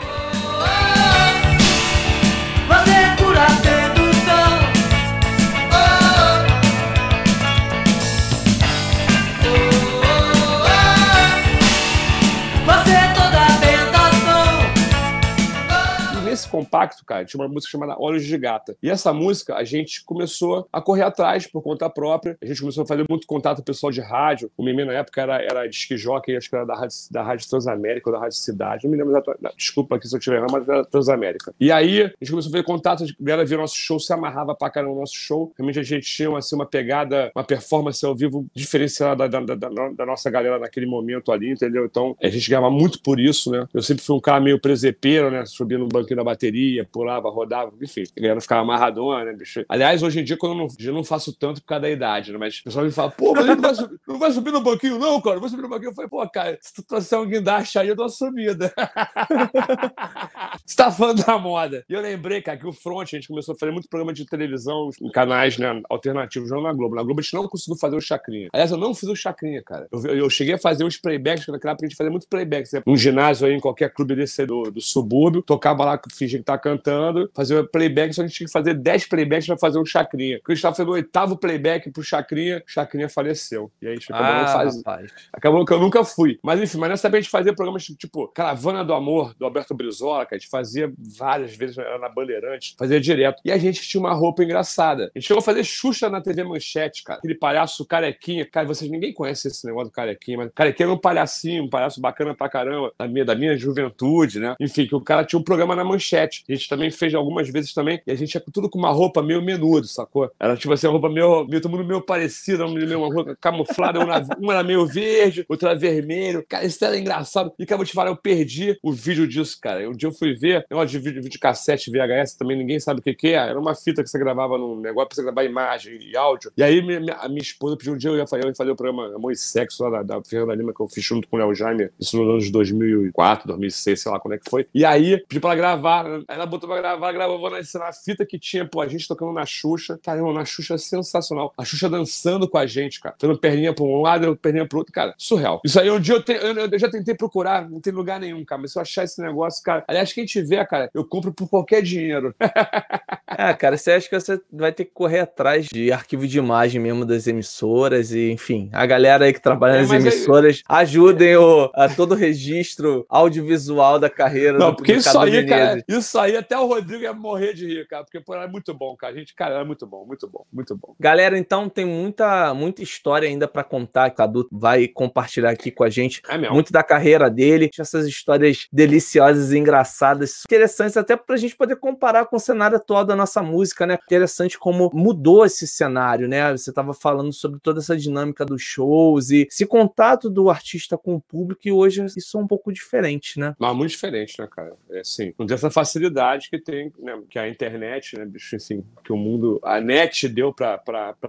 Speaker 2: E nesse compacto, cara, tinha uma música chamada Olhos de Gata. E essa música a gente começou a correr atrás por conta própria. A gente começou a fazer muito contato pessoal de rádio. O Mimê, na época, era, era jockey, acho que era da Rádio, da rádio Transamérica ou da Rádio Cidade. Não me lembro exatamente. Desculpa aqui se eu estiver errado, mas era Transamérica. E aí, a gente começou a fazer contato, a galera via nosso show, se amarrava pra caramba no nosso show. Realmente a gente tinha assim, uma pegada, uma performance ao vivo diferenciada da, da, da, da nossa galera naquele momento ali, entendeu? Então, a gente ganhava muito por isso, né? Eu sempre fui um cara meio presepeiro, né? Subia no banquinho da bateria, pulava, rodava, enfim. A galera ficava amarradona, né, bicho? Aliás, hoje em dia, quando eu não, eu não faço tanto por causa da idade, né? Mas o pessoal me fala, pô, mas ele não vai, subir, não vai subir no banquinho, não, cara? Vai subir no banquinho. Eu falei, pô, cara, se tu trouxer um guindaste aí, eu dou uma subida. Você tá falando da moda. E eu lembrei, cara, que o Front, a gente começou a fazer muito programa de televisão em canais né, alternativos, não na Globo. Na Globo a gente não conseguiu fazer o Chacrinha. Aliás, eu não fiz o Chacrinha, cara. Eu, eu cheguei a fazer uns playbacks, naquela época a gente fazia muito playbacks. Né? Num ginásio aí, em qualquer clube desse do, do subúrbio, tocava lá, que tá cantando, fazia playback, só que a gente tinha que fazer 10 playbacks pra fazer um Chacrinha. Porque a gente tava fazendo o oitavo playback pro Chacrinha, o Chacrinha faleceu. E aí a gente acabou não
Speaker 1: Ah,
Speaker 2: fazendo.
Speaker 1: rapaz.
Speaker 2: Acabou que eu nunca fui. Mas enfim, mas nessa época a gente fazia programas tipo Caravana do Amor, do Alberto Brizola, que a gente fazia várias vezes era na Bandeirante, fazia direto. E a gente tinha uma roupa engraçada. A gente chegou a fazer Xuxa na TV Manchete, cara. Aquele palhaço carequinha. Cara, vocês ninguém conhece esse negócio do carequinha, mas carequinha era um palhacinho, um palhaço bacana pra caramba, da minha, da minha juventude, né? Enfim, que o cara tinha um programa na Manchete. A gente também fez algumas vezes também, e a gente ia tudo com uma roupa meio menudo, sacou? Era tipo assim, uma roupa meio, meio todo mundo meio parecida, uma roupa camuflada, uma, era meio verde, outra vermelho. Cara, isso era engraçado. E acabou de falar, eu perdi o vídeo disso, cara. Um dia eu fui ver, negócio de vídeo, vídeo cassete, VHS, também ninguém sabe o que, que é. Era uma fita que você gravava num negócio pra você gravar imagem e áudio. E aí minha, minha- a minha esposa pediu um dia eu ia fazer, eu ia fazer o programa Amor e Sexo lá da, da Fernanda Lima, que eu fiz junto com o Léo Jaime, isso nos anos 2004, 2006, sei lá quando é que foi. E aí, pedi pra ela gravar. Aí ela botou pra gravar, gravou na, na fita que tinha, pô, a gente tocando na Xuxa. Caramba, na Xuxa é sensacional. A Xuxa dançando com a gente, cara. Fazendo perninha pra um lado, perninha pro outro. Cara, surreal. Isso aí, um dia eu, te- eu- eu já tentei procurar, não tem lugar nenhum, cara. Mas se eu achar esse negócio, cara. Aliás, quem tiver, cara, eu compro por qualquer dinheiro.
Speaker 1: É, cara, você acha que você vai ter que correr atrás de arquivo de imagem mesmo das emissoras e, enfim, a galera aí que trabalha
Speaker 2: É,
Speaker 1: nas
Speaker 2: mas aí-
Speaker 1: emissoras ajudem o, a todo o registro audiovisual da carreira
Speaker 2: Não,
Speaker 1: do,
Speaker 2: porque
Speaker 1: do
Speaker 2: isso aí, cara. Isso aí até o Rodrigo ia morrer de rir, cara, porque pô, era muito bom, cara. A gente, cara, era muito bom, muito bom, muito bom.
Speaker 1: Galera, então tem muita, muita história ainda pra contar. que O Cadu vai compartilhar aqui com a gente
Speaker 2: É
Speaker 1: muito da carreira dele, essas histórias deliciosas e engraçadas, interessantes até pra gente poder comparar com o cenário atual da nossa música, né? Interessante como mudou esse cenário, né? Você tava falando sobre toda essa dinâmica dos shows e esse contato do artista com o público e hoje isso é um pouco diferente, né?
Speaker 2: Mas muito diferente, né, cara? É assim, não tem essa facilidade que tem, né, que a internet, né, bicho, assim, que o mundo, a net deu pra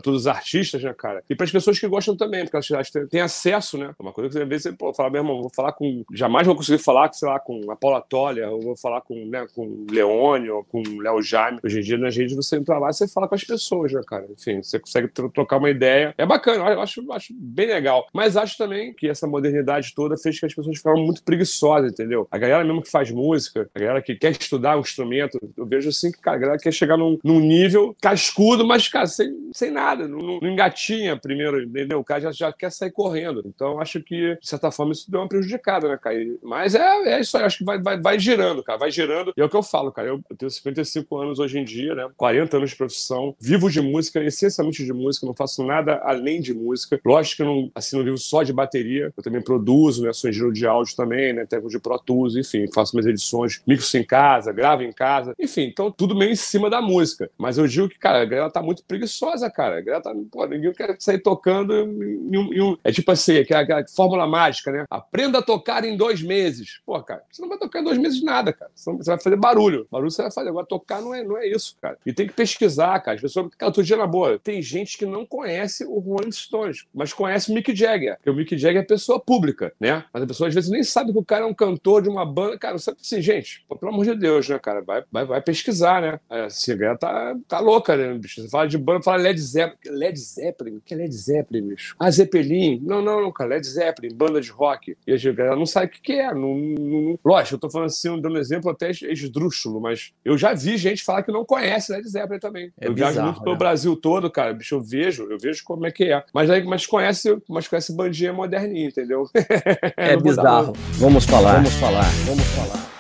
Speaker 2: todos os artistas, né, cara? E pras pessoas que gostam também, porque elas, elas têm, têm acesso, né? É Uma coisa que às vezes você pô, fala, meu irmão, vou falar com. Jamais vou conseguir falar, sei lá, com a Paula Toller, ou vou falar com, né, com Leone, ou com Léo Jaime. Hoje em dia, nas redes, você entra lá e você fala com as pessoas, né, cara? Enfim, você consegue tro- trocar uma ideia. É bacana, eu acho, acho bem legal. Mas acho também que essa modernidade toda fez que as pessoas ficaram muito preguiçosas, entendeu? A galera mesmo que faz música, a galera que quer estudar um instrumento, eu vejo assim que a galera quer chegar num, num nível cascudo, mas, cara, sem, sem nada, não, não- engatinha primeiro, entendeu? O cara já, já quer sair correndo. Então, acho que, de certa forma, isso deu uma prejudicada, né, cara? Mas é, é isso aí, acho que vai, vai, vai girando, cara, vai girando. E é o que eu falo, cara. Eu, eu tenho 55 anos hoje em dia, né? 40 anos de profissão, vivo de música, essencialmente de música, não faço nada além de música. Lógico que eu não, assim, não vivo só de bateria, eu também produzo, né? Sou engenheiro de áudio também, né? Técnico de Pro Tools, enfim, faço minhas edições, mixo em casa, gravo em casa, enfim, então tudo meio em cima da música. Mas eu digo que, cara, a galera tá muito preguiçosa, cara. A galera tá, pô, ninguém quer sair tocando em um, em um, é tipo assim, aquela, aquela fórmula mágica, né? Aprenda a tocar em dois meses. Pô, cara, você não vai tocar em dois meses nada, cara. Você, você vai fazer barulho. Barulho você vai fazer. Agora, tocar não é, não é isso, cara. E tem que pesquisar, cara. As pessoas, cara, outro dia na boa, tem gente que não conhece o Rolling Stones, mas conhece o Mick Jagger. Porque o Mick Jagger é pessoa pública, né? Mas a pessoa às vezes nem sabe que o cara é um cantor de uma banda. Cara, sabe assim, gente, pô, pelo amor de Deus, né, cara? Vai, vai, vai pesquisar, né? É, a galera tá, tá louca, né, bicho? Você fala de banda, fala Led Zeppelin. Led Zeppelin? O que é Led Zeppelin, bicho? Ah, Zeppelin? Não, não, não, cara. Led Zeppelin, banda de rock. E a galera não sabe o que, que é. Não, não... Lógico, eu tô falando assim, dando um exemplo até esdrúxulo, mas eu já vi gente falar que não conhece Led Zeppelin também.
Speaker 1: É
Speaker 2: eu
Speaker 1: bizarro,
Speaker 2: viajo muito pelo
Speaker 1: né?
Speaker 2: Brasil todo, cara. Bicho, eu vejo, eu vejo como é que é. Mas aí, mas conhece, mas conhece bandinha moderninha, entendeu?
Speaker 1: É bizarro.
Speaker 4: Vamos falar, vamos falar, vamos falar.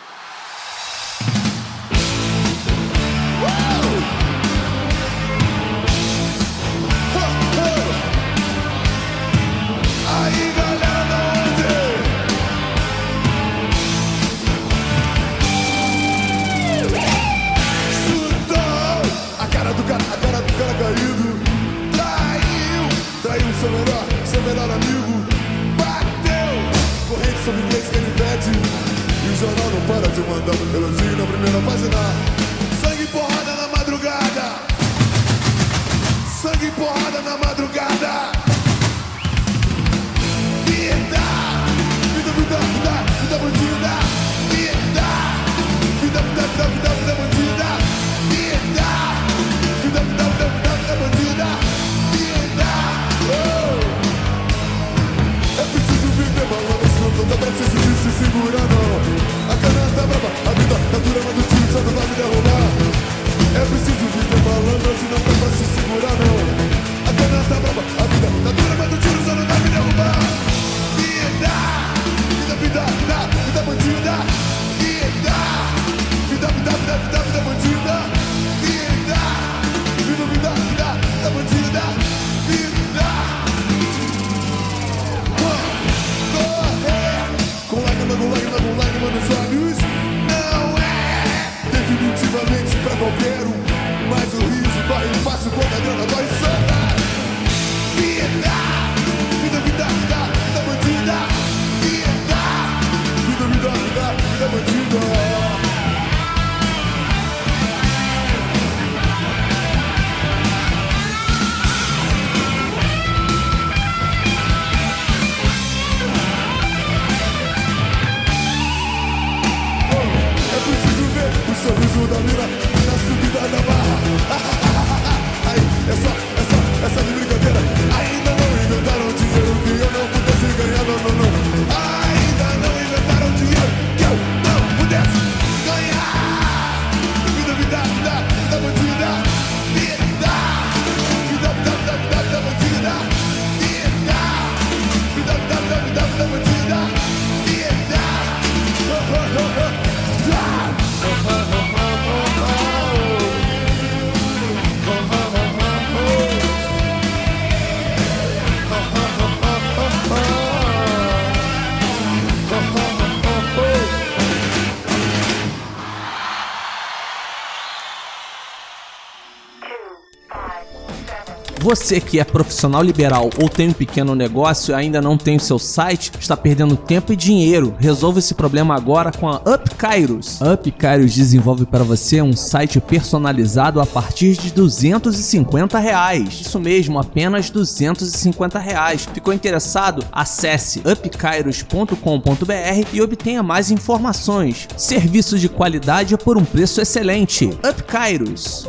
Speaker 1: Você que é profissional liberal ou tem um pequeno negócio e ainda não tem o seu site, está perdendo tempo e dinheiro. Resolva esse problema agora com a Up Kairos. A Up Kairos desenvolve para você um site personalizado a partir de 250 reais. Isso mesmo, apenas 250 reais. Ficou interessado? Acesse upkairos.com.br e obtenha mais informações. Serviço de qualidade por um preço excelente. Up Kairos.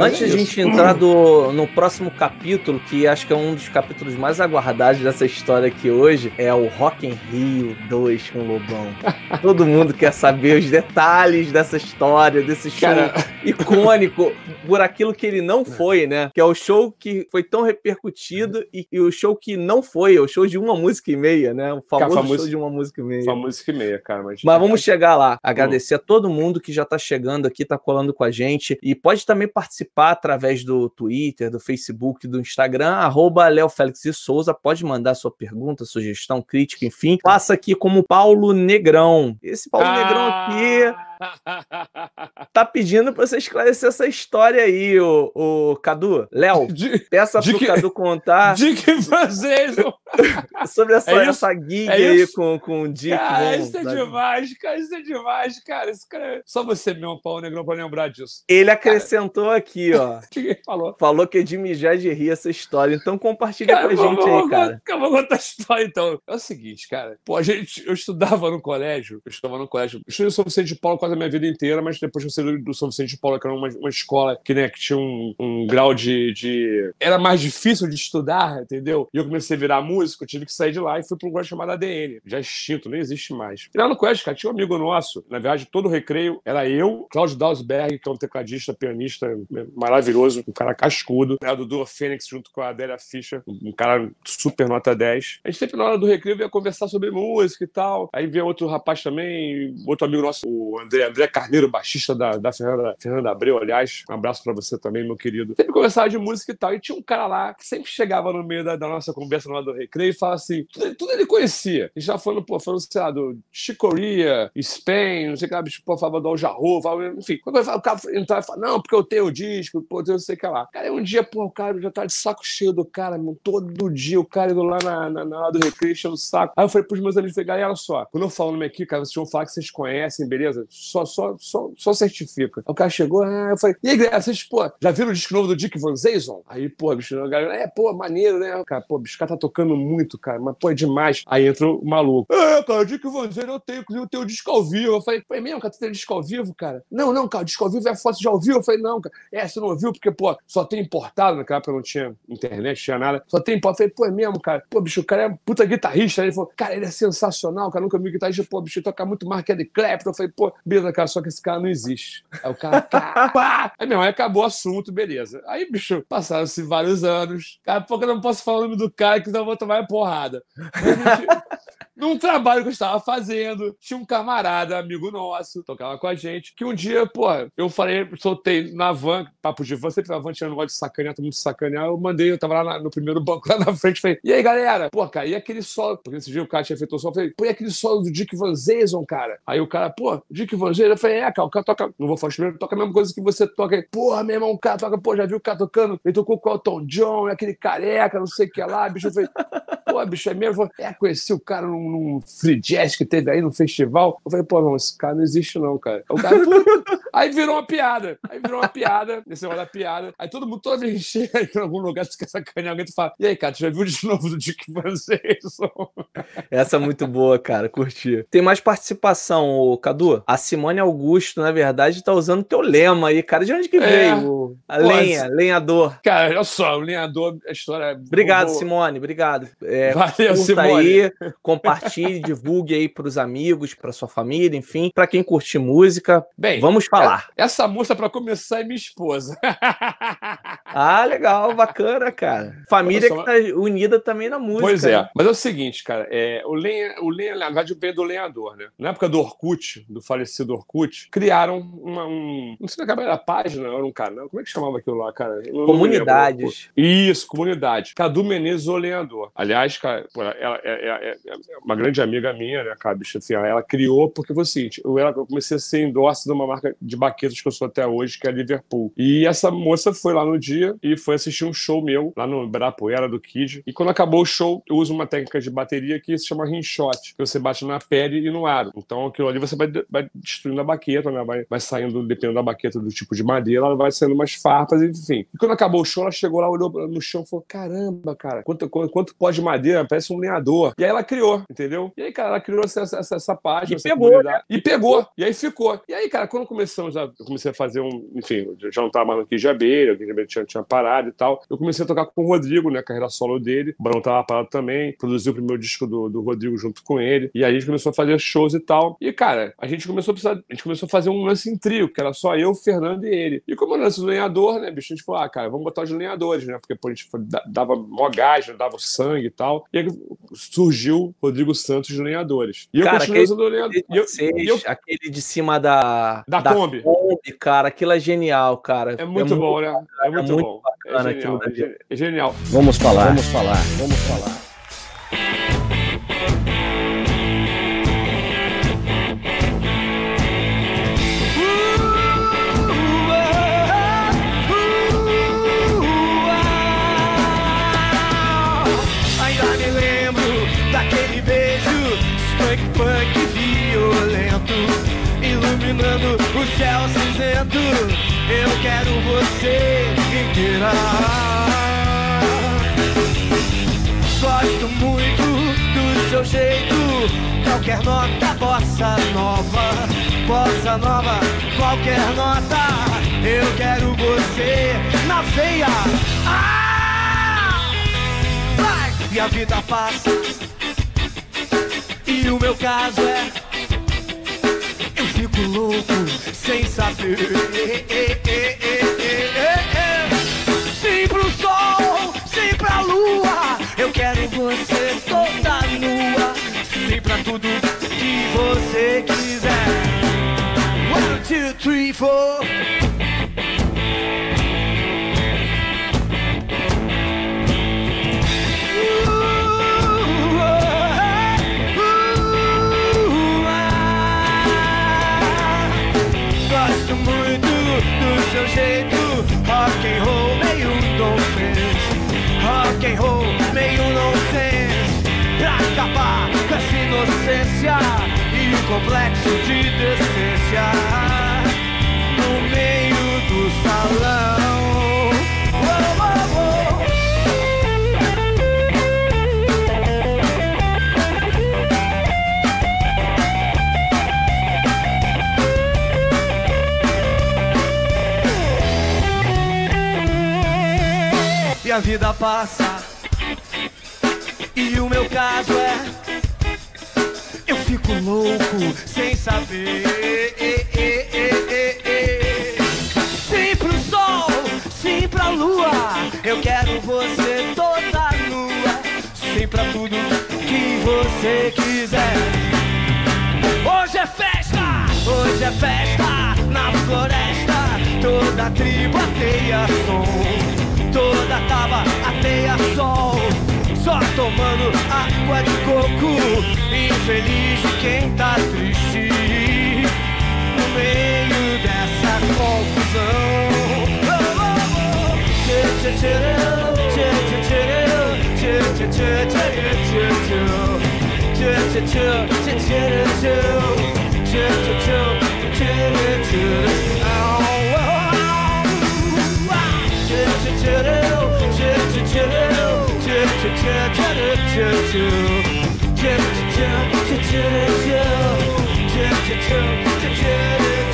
Speaker 1: Antes de a gente entrar do, no próximo capítulo, que acho que é um dos capítulos mais aguardados dessa história aqui hoje, é o Rock in Rio 2 com Lobão. Todo mundo quer saber os detalhes dessa história, desse show
Speaker 2: Cara.
Speaker 1: icônico, por aquilo que ele não foi, né? Que é o show que foi tão repercutido e, e o show que não foi, é o show de uma música e meia, né? O famoso
Speaker 2: famoso-
Speaker 1: show de uma música e meia.
Speaker 2: Uma música e meia, cara. Mas,
Speaker 1: Mas vamos chegar lá. Agradecer a todo mundo que já tá chegando aqui, tá colando com a gente. E pode também participar através do Twitter, do Facebook, do Instagram, arroba Léo Félix de Souza. Pode mandar sua pergunta, sugestão, crítica, enfim. Passa aqui como Paulo Negrão. Esse Paulo
Speaker 2: Ah!
Speaker 1: Negrão aqui tá pedindo pra você esclarecer essa história aí, o, o Cadu. Léo, peça
Speaker 2: de
Speaker 1: pro
Speaker 2: que-
Speaker 1: Cadu contar
Speaker 2: de que vocês.
Speaker 1: sobre essa,
Speaker 2: É
Speaker 1: essa gig
Speaker 2: É
Speaker 1: aí
Speaker 2: isso?
Speaker 1: com, com o Dick.
Speaker 2: Cara,
Speaker 1: Von,
Speaker 2: isso é
Speaker 1: da-
Speaker 2: demais, cara. Isso é demais, cara. Cara é... Só você mesmo, Paulo Negrão, pra lembrar disso.
Speaker 1: Ele acrescentou aqui, ó.
Speaker 2: O falou?
Speaker 1: Falou que é de mijar de rir essa história. Então compartilha
Speaker 2: Cara,
Speaker 1: com a
Speaker 2: vou-
Speaker 1: gente
Speaker 2: vou-
Speaker 1: aí, cara.
Speaker 2: Eu vou contar a história, então. É o seguinte, cara. Pô, a gente, eu estudava no colégio, eu estudava no colégio. Eu estudei São Vicente de Paulo quase a minha vida inteira, mas depois que eu saí do São Vicente de Paulo, que era uma, uma escola que, né, que tinha um, um grau de, de. Era mais difícil de estudar, entendeu? E eu comecei a virar músico, tive que sair de lá e fui para um colégio chamado ADN. Já extinto, nem existe mais. E lá no colégio, cara, tinha um amigo nosso. Na verdade, todo o recreio era eu, Cláudio Dalsberg, que é um tecladista, pianista maravilhoso, um cara cascudo. Né, o Dudu Fênix junto com a Adélia Fischer, um cara super nota 10. A gente sempre na hora do recreio ia conversar sobre música e tal. Aí vinha outro rapaz também, outro amigo nosso, o André, André Carneiro, baixista da, da Fernanda, Fernanda Abreu, aliás. Um abraço pra você também, meu querido. Sempre conversava de música e tal. E tinha um cara lá que sempre chegava no meio da, da nossa conversa na hora do recreio e falava assim: tudo, tudo ele conhecia. A gente tava falando, pô, falando, sei lá, do Chicoria, Spain, não sei o que lá, bicho, pô, falava do Al Jarreau, falava, enfim. Quando o cara entrava e falava, não, porque eu tenho o disco, pô, eu não sei o que lá. Cara, um dia, pô, o cara já tá de saco cheio do cara, meu, todo dia o cara indo lá na, na, na hora do recreio, enchendo o saco. Aí eu falei pros meus amigos, galera, olha só, quando eu falo nome aqui, cara, vocês vão falar que vocês conhecem, beleza? Só, só, só, só certifica. Aí o cara chegou, ah, eu falei, e aí, galera, vocês, pô, já viram o disco novo do Dick Van Zayson? Aí, pô, bicho, a galera, é, pô, maneiro, né? Cara, pô, bicho, cara tá tocando muito, cara, mas, pô, é demais. Aí entra o maluco. É, cara, o Dick Van Zayson eu tenho, eu tenho o disco ao vivo. Eu falei, pô, é mesmo, cara, tu tem disco ao vivo, cara? Não, não, cara, o disco ao vivo é foto ao vivo. Eu falei, não, cara, é, você não ouviu porque, pô, só tem importado, naquela época não tinha internet, tinha nada, só tem importado. Eu falei, pô, é mesmo, cara? Pô, bicho, o cara é um puta guitarrista. Ele falou, cara, ele é sensacional, cara, nunca vi guitarrista, pô, bicho, toca muito mais que Clapton. Eu falei, pô, beleza, cara, só que esse cara não existe. Aí o cara, pá. Aí, meu, aí acabou o assunto, beleza. Aí, bicho, passaram-se vários anos. Cara, pouco eu não posso falar o nome do cara, que senão eu vou tomar porrada. Num trabalho que eu estava fazendo, tinha um camarada, amigo nosso, tocava com a gente, que um dia, pô, eu falei, soltei na van, papo de van, sempre na van tinha um de sacanear, todo mundo sacanear, eu mandei, eu tava lá no primeiro banco lá na frente, falei, e aí, galera? Pô, cara, e aquele solo? Porque nesse dia o cara tinha feito o solo, falei, pô, e aquele solo do Dick Van Zayson, cara? Aí o cara, pô, Dick Van Zayson? Eu falei, é, cara, o cara toca, não vou falar primeiro, toca a mesma coisa que você toca aí. Porra, meu irmão, o cara toca, pô, já viu o cara tocando? Ele tocou com o Elton John, é aquele careca, não sei o que lá, bicho, eu falei, Pô, bicho, é mesmo? Eu falei, É, conheci o cara num, num free jazz que teve aí no festival. Eu falei, pô, não, esse cara não existe não, cara. O cara, aí virou uma piada. Aí virou uma piada, nesse negócio da piada. Aí todo mundo, toda vez que chega em algum lugar, tu quer sacanear alguém, tu fala, e aí, cara, tu já viu de novo do Dick Van?
Speaker 1: Essa é muito boa, cara. Curti. Tem mais participação, ô, Cadu. A Simone Augusto, na verdade, tá usando teu lema aí, cara. De onde que
Speaker 2: É.
Speaker 1: veio? A
Speaker 2: Pô,
Speaker 1: lenha, lenhador.
Speaker 2: Cara, olha só, o lenhador, a história... é
Speaker 1: Obrigado,
Speaker 2: vou-
Speaker 1: Simone. Obrigado. É,
Speaker 2: Valeu, Simone.
Speaker 1: aí, compartilhe, divulgue aí pros amigos, pra sua família, enfim, pra quem curte música.
Speaker 2: Bem,
Speaker 1: Vamos falar.
Speaker 2: essa moça, pra começar, é minha esposa.
Speaker 1: Ah, legal, bacana, cara. Família que tá unida também na música.
Speaker 2: Pois é,
Speaker 1: né?
Speaker 2: mas é o seguinte, cara, é, o lenha, o lenha, na verdade, veio do lenhador, né? Na época do Orkut, do falecido Orkut, criaram uma, um, não sei se era página, era um canal, como é que chamava aquilo lá, cara? Eu.
Speaker 1: Comunidades.
Speaker 2: Isso, comunidade. Cadu Menezes, o lenhador. Aliás, cara, ela é, é- é- é uma grande amiga minha, né, cara, bicha, assim, ela criou porque foi o seguinte, eu, era- eu comecei a ser endorse de uma marca de baquetas que eu sou até hoje, que é a Liverpool. E essa moça foi lá no dia dia e foi assistir um show meu lá no Ibirapuera do Kid. E quando acabou o show, eu uso uma técnica de bateria que se chama rinshot, que você bate na pele e no aro. Então aquilo ali você vai, vai destruindo a baqueta, né? Vai, vai saindo, dependendo da baqueta, do tipo de madeira, ela vai saindo umas farpas, enfim. E quando acabou o show, ela chegou lá, olhou no chão e falou: caramba, cara, quanto, quanto, quanto pó de madeira, parece um lenhador. E aí ela criou, entendeu? E aí, cara, ela criou essa, essa, essa página,
Speaker 1: E
Speaker 2: essa
Speaker 1: pegou, né?
Speaker 2: E pegou. E aí ficou. E aí, cara, quando começamos a. Eu comecei a fazer um. Enfim, já não tava mais no Abelha, o Abelha tinha, tinha parado e tal. Eu comecei a tocar com o Rodrigo, né? Carreira solo dele. O Barão tava parado também. Produziu o primeiro disco do, do Rodrigo junto com ele. E aí a gente começou a fazer shows e tal. E, cara, a gente começou a precisar. A gente começou a fazer um lance em trio, que era só eu, o Fernando e ele. E como o lance do lenhador, né, bicho? A gente falou, ah, cara, vamos botar os lenhadores, né? Porque pô, a gente dava mó gás, né, dava sangue e tal. E aí surgiu Rodrigo Santos de lenhadores. E eu
Speaker 1: Cara,
Speaker 2: continuei
Speaker 1: aquele-
Speaker 2: usando o lenhador. E eu- e eu-
Speaker 1: aquele de cima da,
Speaker 2: Da Kombi.
Speaker 1: cara, aquilo é genial, cara.
Speaker 2: É muito bom, né? É muito,
Speaker 1: muito
Speaker 2: bom.
Speaker 1: bacana
Speaker 2: É genial,
Speaker 1: aquilo
Speaker 2: é genial. É genial.
Speaker 4: Vamos falar, vamos falar, vamos falar.
Speaker 6: Quero você inteira Gosto muito do seu jeito. Qualquer nota, bossa nova. Bossa nova, qualquer nota. Eu quero você na veia. Ah! E a vida passa. E o meu caso é Eu fico louco sem saber. Sim pro sol, sim pra lua Eu quero você toda nua. Sim pra tudo que você quiser. One, two, three, four and roll meio nonsense. Pra acabar com essa inocência E o complexo de decência. No meio do salão. E a vida passa o meu caso é Eu fico louco sem saber Sim pro sol, sim pra lua Eu quero você toda nua Sim pra tudo que você quiser Hoje é festa, hoje é festa na floresta. Toda tribo ateia som, toda tava ateia sol. Só tomando água de coco, infeliz de quem tá triste. No meio dessa confusão. Oh, oh, oh. Tchê, tchê, tchê, tchê, tchê, tchê, tchê, tchê, tchê, tchê, tchê, tchê, tchê. Chip
Speaker 2: to chip to chip to chip to chip to chip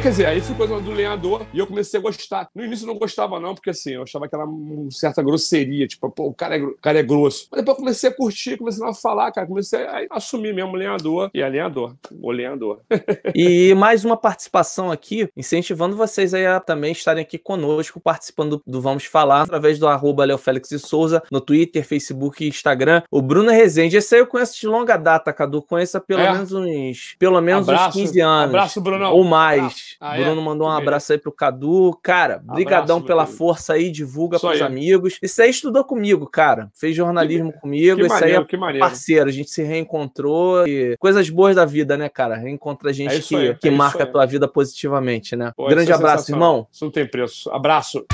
Speaker 2: aí, quer dizer, aí ficou do lenhador e eu comecei a gostar. No início eu não gostava, não, porque assim, eu achava aquela uma certa grosseria, tipo, pô, o cara, é, o cara é grosso. Mas depois eu comecei a curtir, comecei a falar, cara, comecei a assumir mesmo o lenhador. E é lenhador, o lenhador.
Speaker 1: e mais uma participação aqui, incentivando vocês aí a também estarem aqui conosco, participando do, Vamos Falar, através do arroba Leo Félix de Souza, no Twitter, Facebook e Instagram. O Bruno Rezende, esse aí eu conheço de longa data, Cadu, conheço há pelo
Speaker 2: É.
Speaker 1: menos uns, pelo menos uns
Speaker 2: Abraço,
Speaker 1: 15 anos.
Speaker 2: abraço, Brunão.
Speaker 1: Ou mais.
Speaker 2: Abraço. Ah, é?
Speaker 1: Bruno mandou um abraço aí pro Cadu. Cara, brigadão pela força aí, divulga
Speaker 2: Isso
Speaker 1: pros
Speaker 2: aí.
Speaker 1: amigos. Esse aí estudou comigo, cara. Fez jornalismo comigo.
Speaker 2: Que
Speaker 1: Esse aí
Speaker 2: maneiro,
Speaker 1: é
Speaker 2: que maneiro.
Speaker 1: parceiro. A gente se reencontrou e coisas boas da vida, né, cara? Reencontra
Speaker 2: É
Speaker 1: gente
Speaker 2: isso
Speaker 1: que,
Speaker 2: aí,
Speaker 1: que
Speaker 2: é isso
Speaker 1: marca a
Speaker 2: aí.
Speaker 1: tua vida positivamente, né?
Speaker 2: Pô,
Speaker 1: Grande
Speaker 2: isso é
Speaker 1: abraço,
Speaker 2: sensacional.
Speaker 1: irmão.
Speaker 2: Isso não tem preço. Abraço.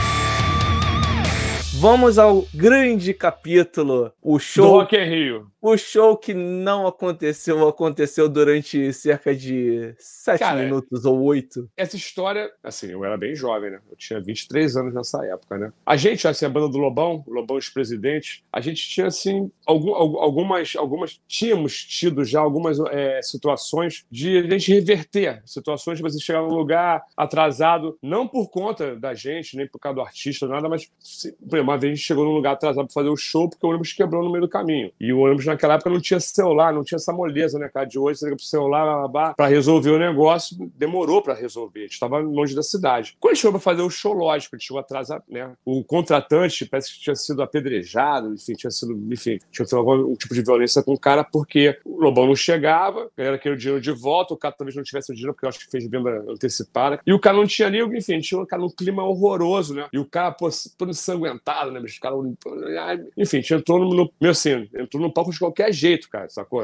Speaker 1: Vamos ao grande capítulo, o
Speaker 2: Do
Speaker 1: show,
Speaker 2: Rock in Rio.
Speaker 1: O show que não aconteceu, aconteceu durante cerca de sete
Speaker 2: Cara,
Speaker 1: minutos ou oito.
Speaker 2: Essa história, assim, eu era bem jovem, né? Eu tinha 23 anos nessa época, né? A gente, assim, a banda do Lobão, o Lobão ex-presidente, a gente tinha, assim, algum, al- algumas, algumas, tínhamos tido já algumas é, situações de a gente reverter situações de você chegar num lugar atrasado, não por conta da gente, nem por causa do artista, nada, mas se- uma vez a gente chegou num lugar atrasado para fazer o show porque o ônibus quebrou no meio do caminho. E o ônibus naquela época não tinha celular, não tinha essa moleza, né, cara? De hoje, você liga pro celular para resolver o negócio, demorou para resolver. A gente estava longe da cidade. Quando chegou para fazer o show, lógico, gente chegou atrasado, né? O contratante parece que tinha sido apedrejado, enfim, tinha sido, enfim, tinha sido algum tipo de violência com o cara porque o Lobão não chegava, a galera queria o dinheiro de volta, o cara talvez não tivesse o dinheiro porque eu acho que fez venda antecipada. E o cara não tinha ali, enfim, tinha um cara num clima horroroso, né? E o cara, pô, ensanguentado, né? bicho? O cara, enfim, entrou no, no meu assim, entrou no palco de qualquer jeito, cara, sacou?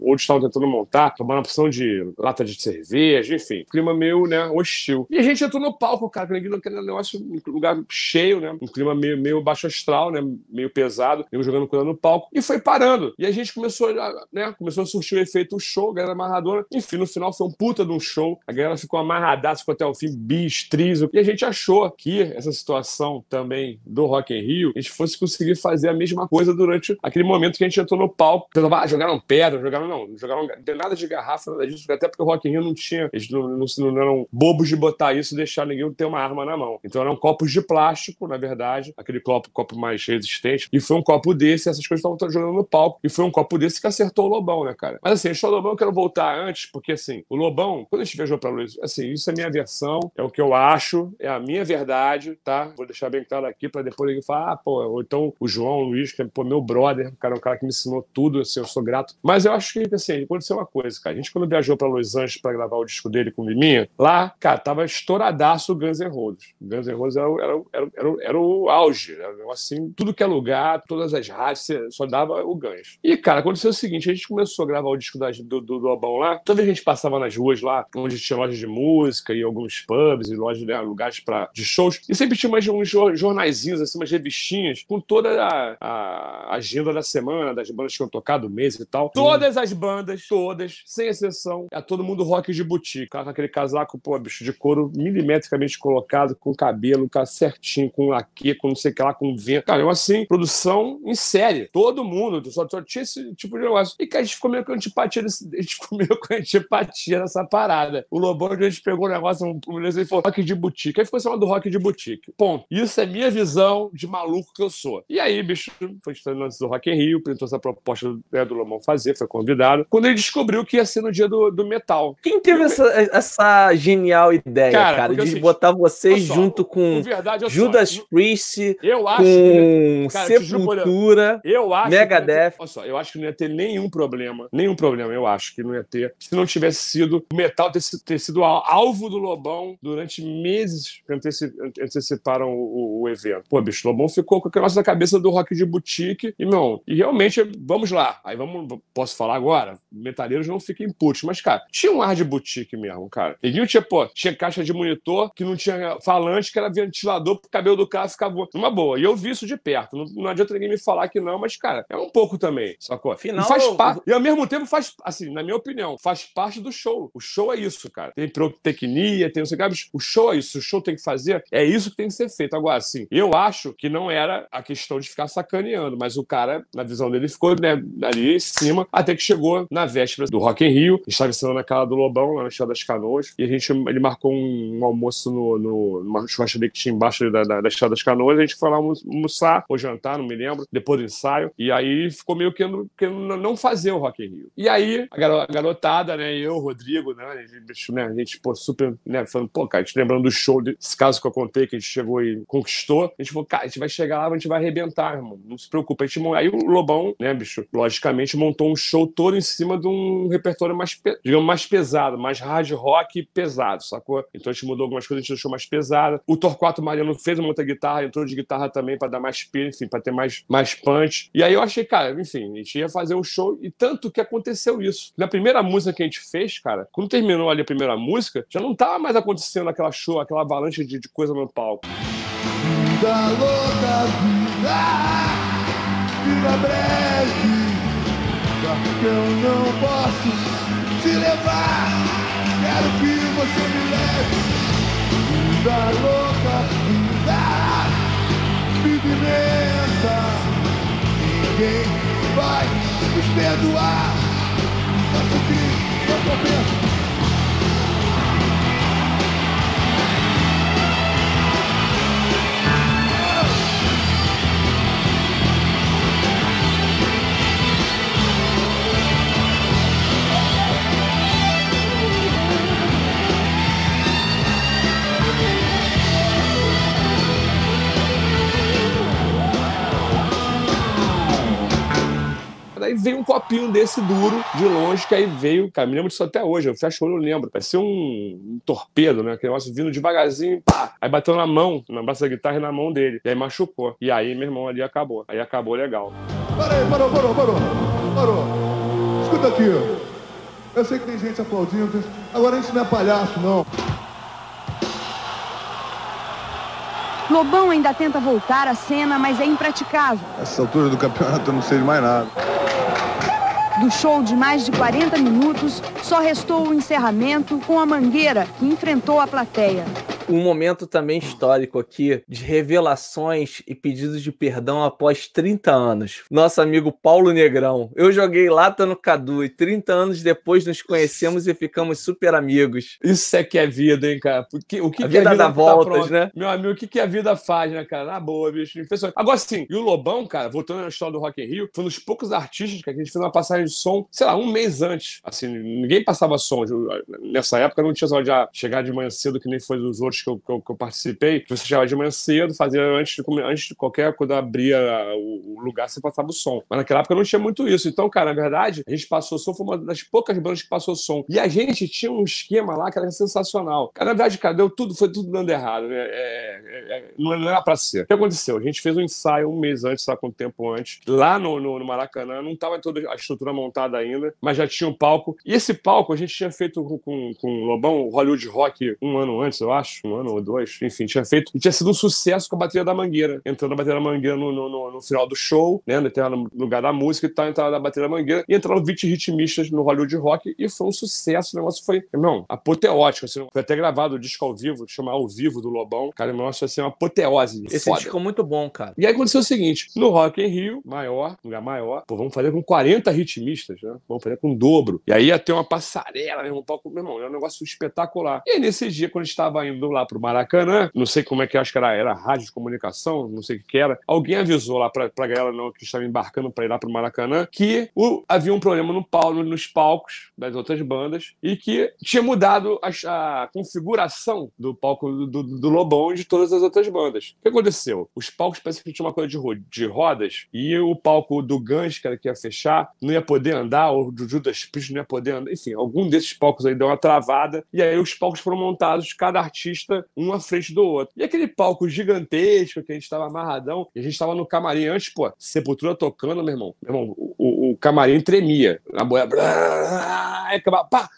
Speaker 2: Outros estavam tentando montar, tomando opção de lata de cerveja, enfim, clima meio, né, hostil. E a gente entrou no palco, cara, aquele negócio, um lugar cheio, né? Um clima meio, meio baixo astral, né? Meio pesado, eu jogando coisa no palco, e foi parando. E a gente começou, a, né? Começou a surtir o efeito show, a galera amarradora. Enfim, no final foi um puta de um show. A galera ficou amarradaça, ficou até o fim, bis, triso. E a gente achou que essa situação também do Rock in Rio, a gente fosse conseguir fazer a mesma coisa durante aquele momento que a gente entrou no palco. Pensava, ah, jogaram pedra, jogaram, não, jogaram, não tem nada de garrafa, nada disso, até porque o Rock in Rio não tinha, eles não, não, não eram bobos de botar isso e deixar ninguém ter uma arma na mão. Então eram copos de plástico, na verdade, aquele copo, copo mais resistente, e foi um copo desse, essas coisas estavam jogando no palco, e foi um copo desse que acertou o Lobão, né, cara? Mas assim, o Lobão eu quero voltar antes, porque assim, o Lobão, quando a gente viajou pra Luiz, assim, isso é minha versão, é o que eu acho, é a minha verdade, tá? Vou deixar bem claro aqui pra depois ninguém falar, ah, pô, ou então o João, o Luiz, que é pô, meu brother, cara é um cara que me ensinou tudo, assim, eu sou grato. Mas eu acho que, assim, aconteceu uma coisa, cara. A gente, quando viajou pra Los Angeles pra gravar o disco dele com o Liminha, lá, cara, tava estouradaço o Guns N' Roses. Guns N' Roses era, era, era, era, era o auge, era assim, tudo que é lugar, todas as rádios, só dava o Guns. E, cara, aconteceu o seguinte, a gente começou a gravar o disco das- do, do, do Lobão lá, toda vez que a gente passava nas ruas lá, onde tinha lojas de música e alguns pubs e lojas, né, lugares pra, de shows, e sempre tinha umas, uns jor- jornaizinhos, assim, umas revistinhas, com toda a, a agenda da semana, das bandas que iam tocar, do mês e tal. Todas as bandas, todas, sem exceção, é todo mundo rock de boutique, cara, com aquele casaco, pô, bicho, de couro milimetricamente colocado, com cabelo, cara, certinho, com laque, com não sei o que lá, com vento. Cara, eu assim, produção em série. Todo mundo, só, só tinha esse tipo de negócio. E, cara, a gente ficou meio com antipatia, desse- a gente ficou meio com antipatia nessa parada. O Lobão, a gente pegou o negócio, um, um, ele falou, rock de boutique. Aí ficou chamado rock de boutique. Ponto. Isso é minha visão de maluco que eu sou. E aí, bicho, foi estudando antes do Rock in Rio, apresentou essa proposta né, do Lobão fazer, foi convidado. Quando ele descobriu que ia ser no dia do, do metal.
Speaker 1: Quem teve essa, essa genial ideia,
Speaker 2: Cara,
Speaker 1: cara,
Speaker 2: é
Speaker 1: de
Speaker 2: seguinte,
Speaker 1: botar vocês
Speaker 2: só,
Speaker 1: junto com
Speaker 2: verdade, só,
Speaker 1: Judas
Speaker 2: eu-
Speaker 1: Priest,
Speaker 2: eu acho que.
Speaker 1: com
Speaker 2: cara, por Deus,
Speaker 1: Sepultura.
Speaker 2: Eu acho. que
Speaker 1: Megadeth.
Speaker 2: ter- Olha só, eu acho que não ia ter nenhum problema. Nenhum problema, eu acho que não ia ter. Se não tivesse sido o metal ter, ter sido al- alvo do Lobão durante meses que anteci- ante- anteciparam o, o- o evento. Pô, bicho, Lobão ficou com a nossa cabeça do rock de boutique. E, não, e realmente, vamos lá. Aí vamos. Posso falar agora? Metaleiros não fiquem putos. Mas, cara, tinha um ar de boutique mesmo, cara. Neguinho tinha, pô, tinha caixa de monitor que não tinha falante, que era ventilador pro cabelo do cara ficar vo- numa boa. E eu vi isso de perto. Não, não adianta ninguém me falar que não, mas, cara, é um pouco também, sacou?
Speaker 1: Afinal,
Speaker 2: e faz parte. E ao mesmo tempo faz, assim, na minha opinião, faz parte do show. O show é isso, cara. Tem pirotecnia, tem não sei o que. O show é isso. O show tem que fazer. É isso que tem que ser feito. Agora, assim, eu acho que não era a questão de ficar sacaneando, mas o cara, na visão dele, ficou né, ali em cima, até que chegou na véspera do Rock in Rio, estava ensinando na casa do Lobão, lá na Estrada das Canoas, e a gente, ele marcou um, um almoço no, no, numa churrascaria que tinha embaixo da, da, da Estrada das Canoas, a gente foi lá almoçar, ou jantar, não me lembro, depois do ensaio, e aí ficou meio que querendo não fazer o Rock in Rio. E aí, a garotada, né, eu, o Rodrigo, né, a gente, né, a gente pô, super, né, falando, pô, cara, a gente lembrando do show, desse caso que eu contei, que a gente chegou e conquistou, a gente falou, cara, a gente vai chegar lá, a gente vai arrebentar, irmão, não se preocupa. A gente, aí o Lobão, né, bicho, logicamente montou um show todo em cima de um repertório mais, digamos, mais pesado, mais hard rock pesado, sacou? Então a gente mudou algumas coisas, a gente deixou mais pesada. O Torquato Mariano fez uma outra guitarra, entrou de guitarra também para dar mais peso, enfim, para ter mais, mais punch. E aí eu achei, cara, enfim, a gente ia fazer um show e tanto que aconteceu isso. Na primeira música que a gente fez, cara, quando terminou ali a primeira música, já não tava mais acontecendo aquela show, aquela avalanche de, de coisa no palco.
Speaker 6: Vida louca, vida, vida breve, porque eu não posso te levar, quero que você me leve. Vida louca, vida, vida imensa, ninguém vai nos perdoar. Nosso Cristo, nosso bênção.
Speaker 2: Um copinho desse duro, de longe, que aí veio, cara, me lembro disso até hoje, eu fecho o olho, eu lembro. Parecia um, um torpedo, né? Aquele negócio vindo devagarzinho, pá! Aí bateu na mão, na braça da guitarra e na mão dele. E aí machucou. E aí, meu irmão, ali acabou. Aí acabou legal.
Speaker 6: Parei, parou, parou, parou. Parou. Escuta aqui. Eu sei que tem gente aplaudindo. Agora a gente não é palhaço, não.
Speaker 7: Lobão ainda tenta voltar à cena, mas é impraticável.
Speaker 6: Essa altura do campeonato eu não sei de mais nada.
Speaker 7: Do show de mais de 40 minutos, só restou o encerramento com a Mangueira, que enfrentou a plateia
Speaker 1: um momento também histórico aqui de revelações e pedidos de perdão após 30 anos. Nosso amigo Paulo Negrão. Eu joguei lata no Cadu e 30 anos depois nos conhecemos e ficamos super amigos.
Speaker 2: Isso é que é vida, hein, cara? Porque, o que
Speaker 1: a
Speaker 2: que
Speaker 1: vida
Speaker 2: a vida
Speaker 1: dá voltas,
Speaker 2: tá
Speaker 1: né?
Speaker 2: Meu amigo, o que, que a vida faz, né, cara? Na boa, bicho. Impressionante. Agora sim, e o Lobão, cara, voltando na história do Rock in Rio, foi um dos poucos artistas que a gente fez uma passagem de som, sei lá, um mês antes. Assim, ninguém passava som. Nessa época não tinha só de chegar de manhã cedo, que nem foi dos outros que eu, que eu, que eu participei. Você chegava de manhã cedo, fazia antes de, antes de qualquer, quando abria o, o lugar, você passava o som. Mas naquela época não tinha muito isso. Então, cara, na verdade, a gente passou som, foi uma das poucas bandas que passou som. E a gente tinha um esquema lá que era sensacional. Cara, na verdade, cara, deu tudo, foi tudo dando errado. Né? É, é, é, não era pra ser. O que aconteceu? A gente fez um ensaio um mês antes, sabe quanto tempo antes, lá no, no, no Maracanã. Não tava toda a estrutura montada ainda, mas já tinha um palco. E esse palco a gente tinha feito com, com, com o Lobão, Hollywood Rock, um ano antes, eu acho, um ano ou dois, enfim, tinha feito. Tinha sido um sucesso com a bateria da Mangueira. Entrando a bateria da Mangueira no, no, no, no final do show, né? No lugar da música e tal, entrada da bateria da Mangueira. E entraram 20 ritmistas no Hollywood Rock e foi um sucesso. O negócio foi, irmão, apoteótico. Assim, foi até gravado o disco ao vivo, que chama Ao Vivo do Lobão. Cara, o negócio vai ser uma apoteose.
Speaker 1: Esse
Speaker 2: foda.
Speaker 1: disco é muito bom, cara.
Speaker 2: E aí aconteceu o seguinte: no Rock in Rio, maior, lugar maior, pô, vamos fazer com 40 ritmistas, né? Vamos fazer com o dobro. E aí ia ter uma passarela, um palco, meu irmão, é um negócio espetacular. E aí nesse dia, quando a gente estava indo lá pro Maracanã, não sei como é que acho que era, era rádio de comunicação, não sei o que era, alguém avisou lá pra, pra galera não, que estava embarcando para ir lá pro Maracanã que o, havia um problema no palco, nos palcos das outras bandas e que tinha mudado a, a configuração do palco do, do, Lobão e de todas as outras bandas. O que aconteceu? Os palcos pareciam que tinha uma coisa de, ro de rodas e o palco do Guns, que era que ia fechar, não ia poder andar, ou do Judas Priest não ia poder andar, enfim, algum desses palcos aí deu uma travada e aí os palcos foram montados, cada artista um à frente do outro. E aquele palco gigantesco que a gente estava amarradão, e a gente estava no camarim antes, pô, Sepultura tocando, meu irmão. Meu irmão, o, o camarim tremia. Na boia. Blá, pá,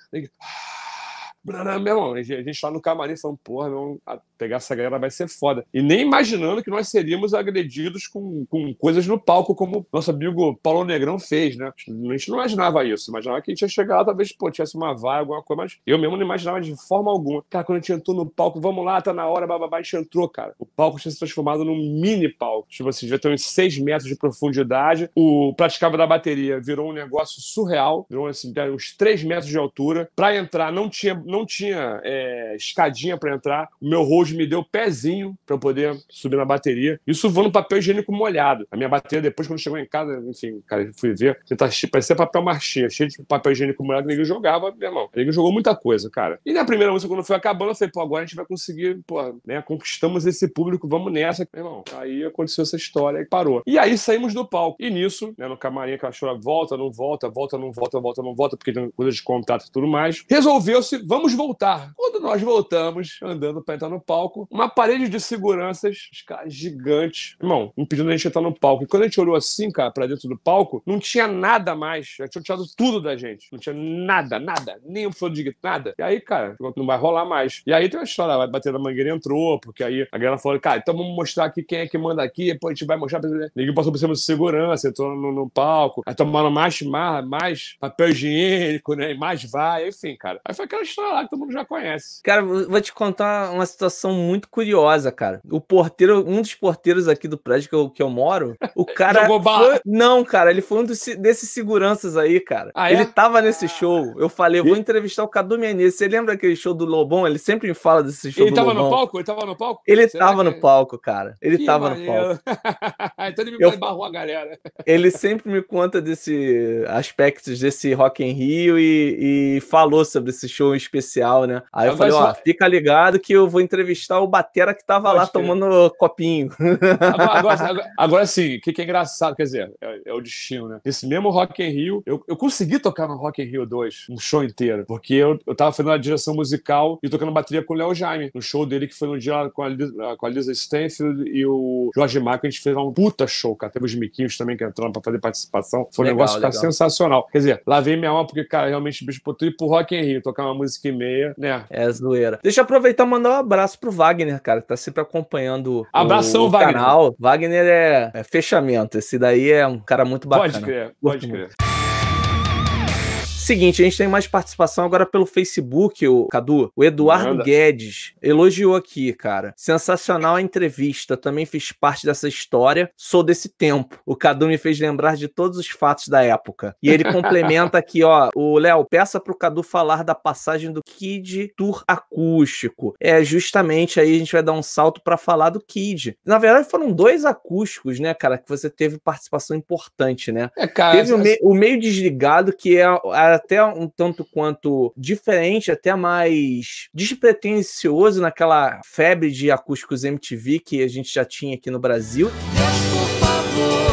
Speaker 2: Meu irmão, a gente lá no camarim falando, porra, meu, pegar essa galera vai ser foda. E nem imaginando que nós seríamos agredidos com, com coisas no palco, como nosso amigo Paulo Negrão fez, né? A gente não imaginava isso. Imaginava que a gente ia chegar lá, talvez, pô, tivesse uma vaga, alguma coisa, mas eu mesmo não imaginava de forma alguma. Cara, quando a gente entrou no palco, vamos lá, tá na hora, bababá, a gente entrou, cara. O palco tinha se transformado num mini palco. Tipo assim, devia ter uns 6 metros de profundidade. O praticava da bateria virou um negócio surreal, virou assim, uns 3 metros de altura. Pra entrar, não tinha, não tinha é, escadinha pra entrar. O meu host me deu pezinho pra eu poder subir na bateria. Isso voando papel higiênico molhado. A minha bateria, depois, quando chegou em casa, enfim, cara, fui ver, tá, parecia papel marchinha, cheio de papel higiênico molhado, ninguém jogava, meu irmão. Ninguém jogou muita coisa, cara. E na primeira música, quando foi acabando, eu falei, pô, agora a gente vai conseguir, pô, né, conquistamos esse público, vamos nessa, meu irmão. Aí aconteceu essa história e parou. E aí saímos do palco. E nisso, né, no camarim, aquela chora, volta, não volta, volta, não volta, volta, não volta, porque tem coisa de contato e tudo mais. Resolveu-se, vamos voltar. Quando nós voltamos, andando pra entrar no palco, uma parede de seguranças, os caras gigantes, irmão, impedindo a gente entrar no palco. E quando a gente olhou assim, cara, pra dentro do palco, não tinha nada mais. Já tinha tirado tudo da gente. Não tinha nada, nada. Nem um flor de nada. E aí, cara, não vai rolar mais. E aí tem uma história, vai bater na mangueira entrou, porque aí a galera falou, cara, então vamos mostrar aqui quem é que manda aqui, depois a gente vai mostrar. Ninguém passou por cima de segurança, entrou no, no palco, aí tomaram mais, mais, mais papel higiênico, né? Mais vai, enfim, cara. Aí foi aquela história lá que todo mundo já conhece.
Speaker 1: Cara, vou te contar uma situação muito curiosa, cara. O porteiro, um dos porteiros aqui do prédio que eu, que eu moro, o cara. foi... Não, cara, ele foi um dos, desses seguranças aí, cara. Ah, é? Ele tava nesse show. Eu falei, eu vou entrevistar o Cadu Menezes. Você lembra aquele show do Lobão? Ele sempre me fala desse show
Speaker 2: ele
Speaker 1: do
Speaker 2: tava
Speaker 1: Lobão.
Speaker 2: no palco? Ele tava no palco?
Speaker 1: Ele Será tava que... no palco, cara. Ele que tava maneiro. no palco.
Speaker 2: então ele me eu... barrou a galera.
Speaker 1: Ele sempre me conta desse aspectos desse Rock in Rio e, e falou sobre esse show né? Aí eu, eu falei, ó, fica ligado que eu vou entrevistar o Batera que tava Pode lá tomando copinho.
Speaker 2: Agora, agora, agora, agora sim, o que, que, é engraçado, quer dizer, é, é, o destino, né? Esse mesmo Rock in Rio, eu, eu consegui tocar no Rock in Rio 2, um show inteiro, porque eu, eu tava fazendo a direção musical e tocando bateria com o Léo Jaime, no show dele que foi no dia com a, Lisa, com a Lisa Stanfield e o Jorge Marco, a gente fez um puta show, cara. Teve os miquinhos também que entraram pra fazer participação. Foi um legal, negócio legal. sensacional. Quer dizer, lavei minha alma porque, cara, realmente bicho botou ir pro Rock in Rio, tocar uma música e meia, né?
Speaker 1: É zoeira. Deixa eu aproveitar e mandar um abraço pro Wagner, cara, que tá sempre acompanhando
Speaker 2: Abração,
Speaker 1: o, o
Speaker 2: Wagner.
Speaker 1: canal. Wagner é, é, fechamento. Esse daí é um cara muito bacana.
Speaker 2: Pode crer, pode crer.
Speaker 1: Seguinte, a gente tem mais participação agora pelo Facebook, o Cadu. O Eduardo Manda. Guedes elogiou aqui, cara. Sensacional a entrevista. Também fiz parte dessa história. Sou desse tempo. O Cadu me fez lembrar de todos os fatos da época. E ele complementa aqui, ó. O Léo, peça pro Cadu falar da passagem do Kid Tour acústico. É, justamente aí a gente vai dar um salto para falar do Kid. Na verdade, foram dois acústicos, né, cara, que você teve participação importante, né?
Speaker 2: É, cara.
Speaker 1: Teve o, me o meio desligado, que é a até um tanto quanto diferente, até mais despretensioso naquela febre de acústicos MTV que a gente já tinha aqui no Brasil. Deus, por favor,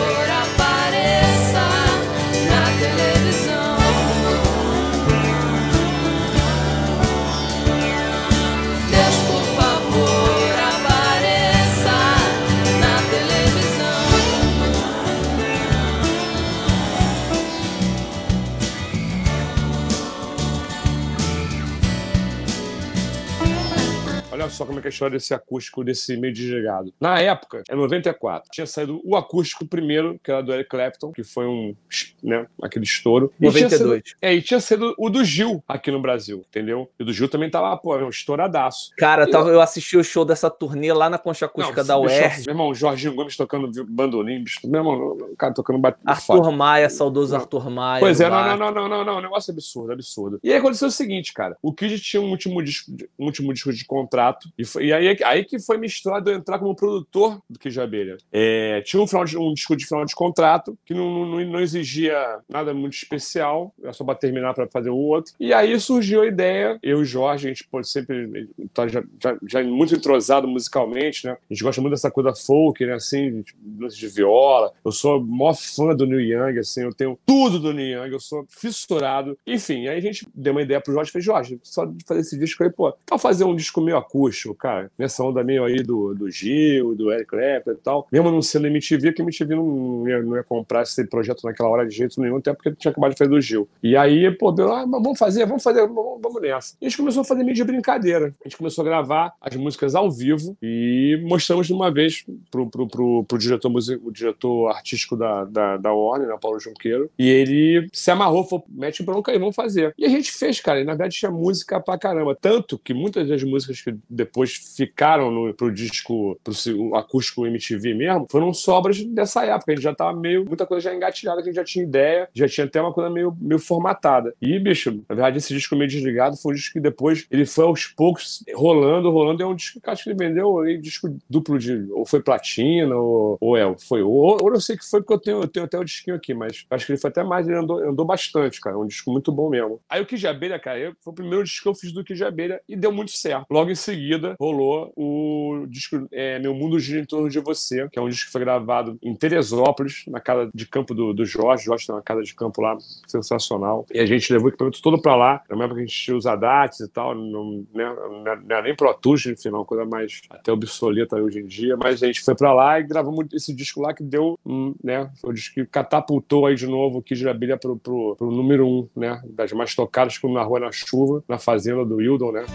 Speaker 2: Só como é que é a história desse acústico, desse meio desligado. Na época, é 94, tinha saído o acústico primeiro, que era do Eric Clapton, que foi um, né, aquele estouro.
Speaker 1: 92.
Speaker 2: E é, e tinha sido o do Gil aqui no Brasil, entendeu? E o do Gil também tava, pô, um estouradaço.
Speaker 1: Cara, eu, tava, eu assisti o show dessa turnê lá na Concha Acústica
Speaker 2: não,
Speaker 1: da UERJ.
Speaker 2: Meu irmão, Jorginho Gomes tocando bandolim, bicho, meu irmão, o cara tocando bat...
Speaker 1: Arthur foda. Maia, saudoso não. Arthur Maia.
Speaker 2: Pois é, não, não, não, não, não, não, negócio absurdo, absurdo. E aí aconteceu o seguinte, cara, o Kid tinha um último disco, um último disco de contrato, e, foi, e aí, aí que foi eu entrar como produtor do Kid Abelha. É, tinha um, um disco de final de contrato, que não, não, não exigia nada muito especial, era só para terminar para fazer o outro. E aí surgiu a ideia, eu e o Jorge, a gente pô, sempre tá já, já, já, muito entrosado musicalmente, né? A gente gosta muito dessa coisa folk, né? Assim, lance de viola. Eu sou maior fã do Neil Young, assim, eu tenho tudo do Neil Young, eu sou fissurado. Enfim, aí a gente deu uma ideia pro Jorge e fez, Jorge, só de fazer esse disco aí, pô, tal fazer um disco meio acústico acústico, cara. Nessa onda meio aí do, do Gil, do Eric Clapton e tal. Mesmo não sendo MTV, que MTV não ia, não ia comprar esse projeto naquela hora de jeito nenhum, até porque tinha acabado de fazer do Gil. E aí, pô, deu, ah, vamos fazer, vamos fazer, vamos, vamos nessa. E a gente começou a fazer meio de brincadeira. A gente começou a gravar as músicas ao vivo e mostramos de uma vez pro, pro, pro, pro diretor, o diretor artístico da, da, da Warner, né, Paulo Junqueiro, e ele se amarrou, falou, mete bronca aí, vamos fazer. E a gente fez, cara, e na verdade tinha música pra caramba. Tanto que muitas das músicas que depois ficaram no, pro disco, pro acústico MTV mesmo, foram sobras dessa época. A gente já tava meio, muita coisa já engatilhada, que a gente já tinha ideia, já tinha até uma coisa meio, meio formatada. E, bicho, na verdade, esse disco meio desligado foi um disco que depois ele foi aos poucos rolando, rolando. É um disco que acho que ele vendeu um disco duplo de. Ou foi platina, ou, ou é, foi. Ou, ou eu sei que foi porque eu tenho, eu tenho até o disquinho aqui, mas acho que ele foi até mais, ele andou, andou bastante, cara. É um disco muito bom mesmo. Aí o Kid Abelha, cara, foi o primeiro disco que eu fiz do Kid Abelha e deu muito certo. Logo em seguida, rolou o disco é, Meu Mundo Gira em Torno de Você, que é um disco que foi gravado em Teresópolis, na casa de campo do, do Jorge. Jorge tem uma casa de campo lá sensacional. E a gente levou o equipamento todo pra lá. Na época que a gente tinha os ADATs e tal, não, né, não era nem Pro Tools, enfim, uma coisa mais até obsoleta hoje em dia. Mas a gente foi pra lá e gravamos esse disco lá que deu, né, foi o disco que catapultou aí de novo o Kid Abelha pro, pro, pro número um, né, das mais tocadas, como Na Rua na Chuva, na Fazenda do Wildon, né?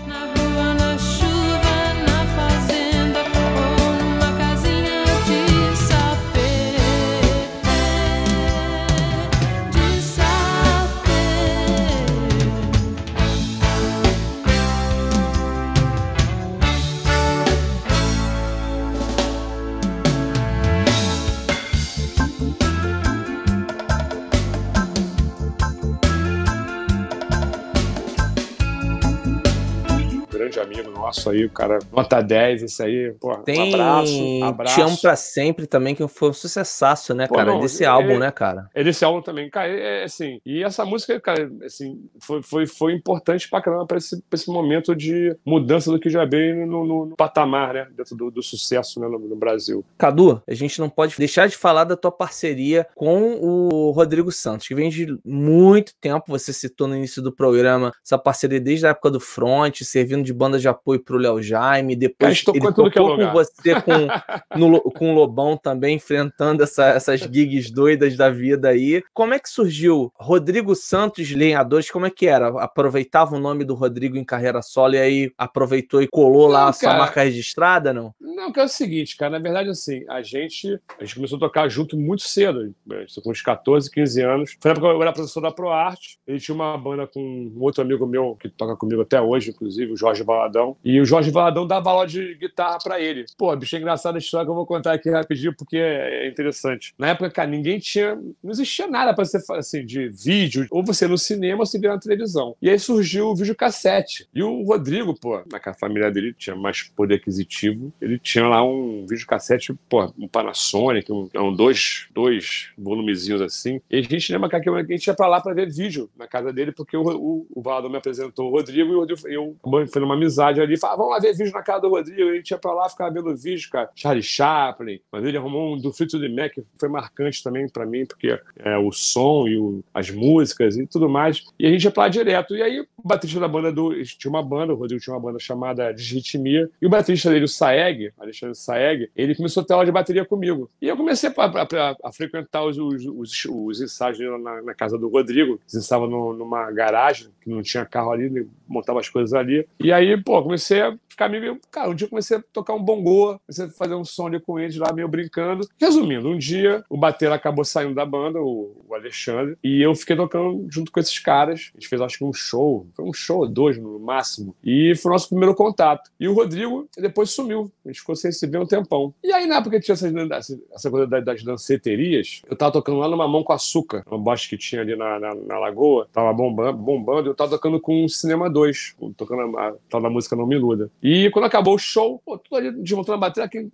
Speaker 2: Grande amigo nosso aí, o cara nota 10, esse aí, pô,
Speaker 1: Tem
Speaker 2: um abraço, abraço.
Speaker 1: Te Amo Pra Sempre também, que foi um sucessaço, né,
Speaker 2: Pô,
Speaker 1: cara?
Speaker 2: não,
Speaker 1: desse
Speaker 2: é-
Speaker 1: álbum, né, cara?
Speaker 2: É desse álbum também, cara, é, é assim, e essa música, cara, assim, foi, foi, foi importante pra caramba pra esse, pra esse momento de mudança do que já veio no, no- no patamar, né, dentro do, do sucesso né, no, no Brasil.
Speaker 1: Cadu, a gente não pode deixar de falar da tua parceria com o Rodrigo Santos, que vem de muito tempo. Você citou no início do programa essa parceria desde a época do Front, servindo de banda de apoio pro Léo Jaime. Depois
Speaker 2: tocou
Speaker 1: ele
Speaker 2: é
Speaker 1: tocou com
Speaker 2: lugar.
Speaker 1: você com, no com o Lobão também, enfrentando essa- essas gigs doidas da vida aí. Como é que surgiu Rodrigo Santos Lenhadores? Como é que era? Aproveitava o nome do Rodrigo em carreira solo e aí aproveitou e colou lá
Speaker 2: Não,
Speaker 1: a sua
Speaker 2: cara.
Speaker 1: marca registrada, não?
Speaker 2: Não, que é o seguinte, cara, na verdade, assim, a gente, a gente começou a tocar junto muito cedo, né, com uns 14, 15 anos. Foi na época que eu era professor da ProArte, ele tinha uma banda com um outro amigo meu, que toca comigo até hoje, inclusive, o Jorge Valadão, e o Jorge Valadão dava aula de guitarra pra ele. Pô, bicho, é engraçada a história que eu vou contar aqui rapidinho, porque é interessante. Na época, cara, ninguém tinha, não existia nada pra você, assim, de vídeo, ou você no cinema ou você via na televisão. E aí surgiu o videocassete. E o Rodrigo, pô, na família dele tinha mais poder aquisitivo, ele tinha lá um videocassete, pô, um Panasonic, um, um dois, dois volumezinhos assim. E a gente lembra que a gente ia pra lá pra ver vídeo na casa dele, porque o, o, o Valadão me apresentou o Rodrigo e o Rodrigo, eu foi numa amizade ali, falava, vamos lá ver vídeo na casa do Rodrigo. A gente ia pra lá, ficava vendo vídeo, cara. Charlie Chaplin, mas ele arrumou um do Fleetwood Mac, que foi marcante também pra mim, porque é, o som e o- as músicas e tudo mais. E a gente ia pra lá direto. E aí, o baterista da banda do. Tinha uma banda, o Rodrigo tinha uma banda chamada Desritmia. E o baterista dele, o Saeg, Alexandre Saeg, ele começou a ter aula de bateria comigo. E eu comecei a, a- a- frequentar os, os, os, os ensaios na, na casa do Rodrigo. Eles ensaiavam no- numa garagem, que não tinha carro ali, montava as coisas ali. E aí, pô, comecei a ficar meio. Cara, um dia eu comecei a tocar um bongô, comecei a fazer um ali com eles lá, meio brincando. Resumindo, um dia o bater acabou saindo da banda, o, Alexandre, e eu fiquei tocando junto com esses caras. A gente fez, acho que um show, foi um show dois no máximo. E foi o nosso primeiro contato. E o Rodrigo depois sumiu. A gente ficou sem se ver um tempão. E aí, na época que tinha essas, essa, coisa das, danceterias, eu tava tocando lá numa mão com açúcar, uma bosta que tinha ali na, na, na lagoa, tava bombando, bombando, eu tava tocando com o Cinema 2, tocando a, a tal da música Não Me Iluda. E quando acabou o show, pô, tudo ali desmontando a bateria, quem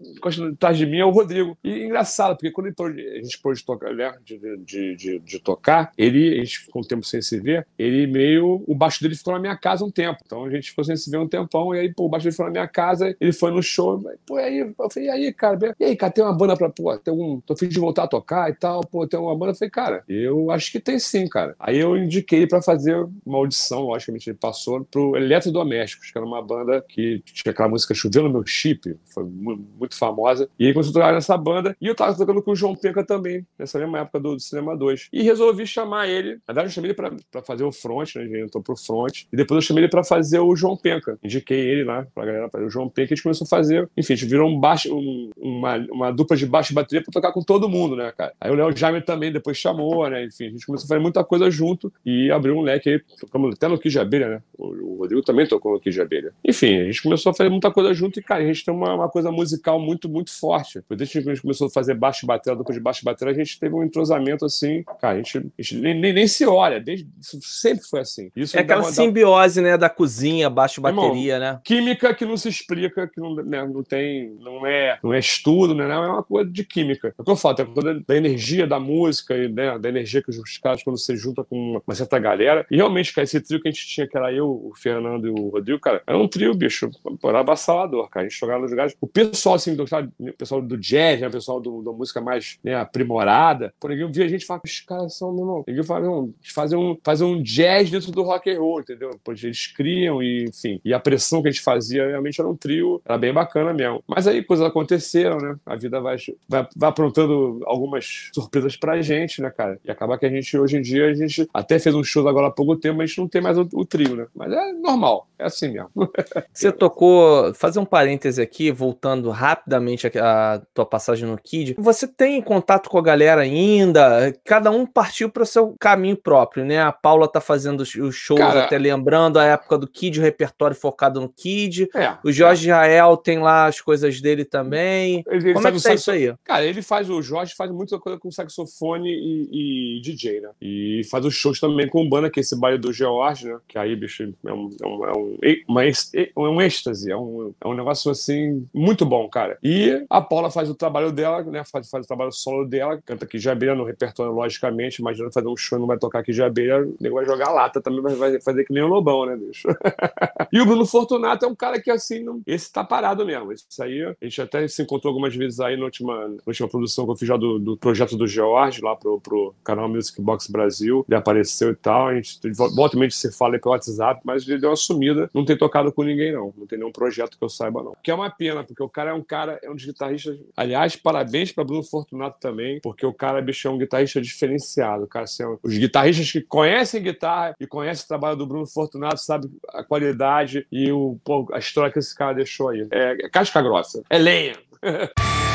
Speaker 2: atrás de mim é o Rodrigo. E engraçado, porque quando ele a gente pôde de tocar, né, de, de, de, de tocar, ele, a gente ficou um tempo sem se ver, ele meio, o baixo dele ficou na minha casa um tempo. Então a gente ficou sem se ver um tempão, e aí, pô, o baixo dele ficou na minha casa, ele foi no show, pô, aí, eu falei, e aí, cara, e aí, cara, tem uma banda pra, pô, tem um, tô afim de voltar a tocar e tal, pô, tem uma banda, eu falei, cara, eu acho que tem sim, cara. Aí eu indiquei pra fazer uma audição, logicamente ele passou, pro Eletrodomésticos, que era uma banda que tinha aquela música Chovendo no Meu Chip, foi muito famosa. E ele começou a tocar nessa banda. E eu tava tocando com o João Penca também, nessa mesma época do, do Cinema 2. E resolvi chamar ele. Na verdade, eu chamei ele pra, pra fazer o front, né? Ele entrou pro front. E depois eu chamei ele pra fazer o João Penca. Indiquei ele lá pra galera fazer o João Penca. E a gente começou a fazer. Enfim, a gente virou um baixo, um, uma, uma dupla de baixo e bateria pra tocar com todo mundo, né, cara? Aí o Léo Jaime também depois chamou, né? Enfim, a gente começou a fazer muita coisa junto e abriu um leque aí. Tocamos até no Abelha, né? O, o Rodrigo também tocou no de Abelha. Enfim, a gente começou a fazer muita coisa junto e, cara, a gente tem uma, uma coisa musical muito, muito forte. Desde que a gente começou a fazer baixo e bateria, dupla de baixo e bateria, a gente teve um entrosamento assim, cara, a gente, a gente nem, nem, nem, se olha, desde, sempre foi assim.
Speaker 1: Isso é aquela simbiose, né, da cozinha, baixo e bateria,
Speaker 2: Irmão,
Speaker 1: né?
Speaker 2: Química que não se explica, que não, né, não tem, não é, não é estudo, né, é uma coisa de química. É o que eu falo, é coisa da energia da música e né, da energia que os caras, quando você junta com uma, uma certa galera. E realmente, cara, esse trio que a gente tinha, que era eu, o Fernando e o Rodrigo, cara, era um trio, bicho, era avassalador, cara. A gente jogava nos lugares. O pessoal, assim, do, o pessoal do jazz, né, o pessoal do, da música mais né, aprimorada, por ninguém via a gente falar, os caras são, meu irmão, não, fazer um, fazer um jazz dentro do rock and roll, entendeu? Porque eles criam e, enfim, e a pressão que a gente fazia realmente era um trio, era bem bacana mesmo. Mas aí coisas aconteceram, né? A vida vai, vai, vai aprontando algumas surpresas pra gente, né, cara? E acaba que a gente, hoje em dia, a gente até fez um show agora há pouco tempo, mas a gente não tem mais o, o trio, né? Mas é normal, é assim mesmo.
Speaker 1: Você tocou, fazer um parêntese aqui, voltando rapidamente a, a tua passagem no Kid. Você tem contato com a galera ainda? Cada um partiu para o seu caminho próprio, né? A Paula tá fazendo os shows, cara, até lembrando a época do Kid, o repertório focado no Kid. É, o Jorge é. Israel tem lá as coisas dele também. Ele, ele Como é que tá isso aí?
Speaker 2: Cara, ele faz, o Jorge faz muita coisa com saxofone e, e DJ, né? E faz os shows também com banda, que é esse baile do George, né? Que aí, bicho, é um, é um, é um, uma, um êxtase, é um, é um negócio assim muito bom, cara. E a Paula faz o trabalho dela, né? Faz, faz o trabalho solo dela, canta aqui de abelha no repertório, logicamente. Imagina fazer um show e não vai tocar aqui de abelha, o nego vai jogar lata também, vai, vai fazer que nem o Lobão, né, bicho? e o Bruno Fortunato é um cara que, assim, não, esse tá parado mesmo. Esse aí, a gente até se encontrou algumas vezes aí na última, na última produção que eu fiz já do, do projeto do George, lá pro, pro canal Music Box Brasil. Ele apareceu e tal. A gente volta se fala pelo WhatsApp, mas ele deu uma sumida. Não tem tocado com ninguém, não. Não tem nenhum projeto que eu saiba, não. Que é uma pena, porque o cara é um cara, é um dos guitarristas. Aliás, parabéns para Bruno Fortunato também, porque o cara, bicho, é um guitarrista diferenciado. O cara, assim, é os guitarristas que conhecem guitarra e conhecem o trabalho do Bruno Fortunato, sabe a qualidade e o, pô, a história que esse cara deixou aí. É, é casca grossa. É lenha.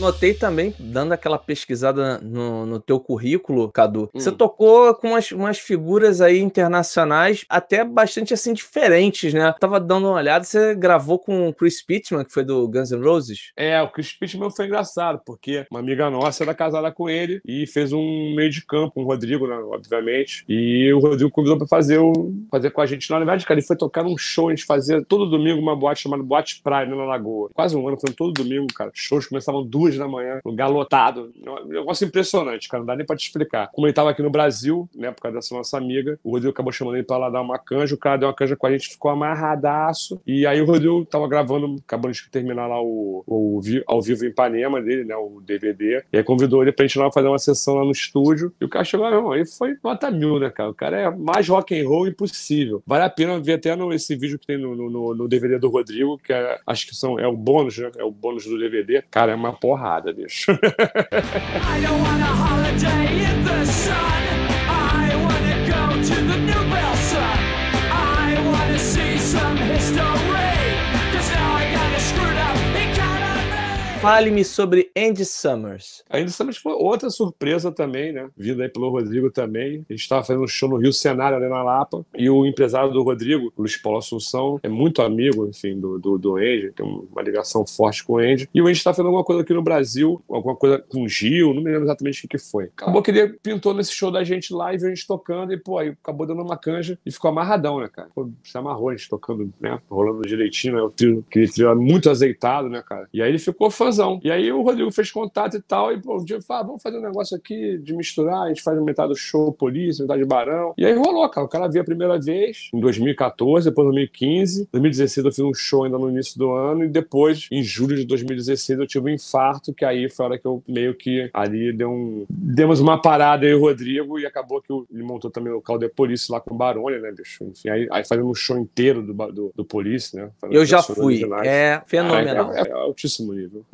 Speaker 1: Notei também, dando aquela pesquisada no, no teu currículo, Cadu, hum. você tocou com umas, umas figuras aí internacionais até bastante assim diferentes, né? tava dando uma olhada, você gravou com o Chris Pittman, que foi do Guns N' Roses?
Speaker 2: É, o Chris Pittman foi engraçado, porque uma amiga nossa era casada com ele e fez um meio de campo com o Rodrigo, né, obviamente. E o Rodrigo convidou pra fazer, o, fazer com a gente lá. Na verdade, cara, ele foi tocar num show, a gente fazia todo domingo uma boate chamada Boate Praia, né, na Lagoa. Quase um ano, fazendo todo domingo, cara. Shows começavam duas duas da manhã, lugar lotado. Um negócio impressionante, cara, não dá nem pra te explicar. Como ele tava aqui no Brasil, né, por causa dessa nossa amiga, o Rodrigo acabou chamando ele pra lá dar uma canja, o cara deu uma canja com a gente, ficou amarradaço. E aí o Rodrigo tava gravando, acabando de terminar lá o, o, ao vivo em Ipanema dele, né, o DVD, e aí convidou ele pra gente lá fazer uma sessão lá no estúdio, e o cara chegou irmão, aí foi nota mil, né, cara? O cara é mais rock and roll impossível. Vale a pena ver até no, esse vídeo que tem no, no, no DVD do Rodrigo, que é, acho que são, é o bônus, né? É o bônus do DVD. Cara, é uma porra porrada, bicho. I
Speaker 8: don't want a holiday in the sun. I want to go to the new Bell I want to see some history.
Speaker 1: Fale-me sobre Andy Summers.
Speaker 2: Andy Summers foi outra surpresa também, né? Vida aí pelo Rodrigo também. A gente estava fazendo um show no Rio Cenário, ali na Lapa. E o empresário do Rodrigo, Luiz Paulo Assunção, é muito amigo, enfim, do, do, do Andy. Tem uma ligação forte com o Andy. E o Andy está fazendo alguma coisa aqui no Brasil, alguma coisa com o Gil, não me lembro exatamente o que, que foi. Acabou que ele pintou nesse show da gente lá e viu a gente tocando. E, pô, aí acabou dando uma canja e ficou amarradão, né, cara? Pô, se amarrou a gente tocando, né? Rolando direitinho, né? O trio, aquele trio muito azeitado, né, cara? E aí ele ficou fã E aí o Rodrigo fez contato e tal, e pô, um dia falou, ah, vamos fazer um negócio aqui de misturar, a gente faz metade do show polícia, metade de barão. E aí rolou, cara. O cara veio a primeira vez em 2014, depois 2015. 2016 eu fiz um show ainda no início do ano, e depois, em julho de 2016, eu tive um infarto, que aí foi a hora que eu meio que ali deu um. Demos uma parada aí, o Rodrigo, e acabou que ele montou também o local de polícia lá com o Barone, né, bicho? Enfim, aí, aí fazendo um show inteiro do, do, do polícia, né?
Speaker 1: Eu já fui. É fenomenal.
Speaker 2: É, é, é, altíssimo nível.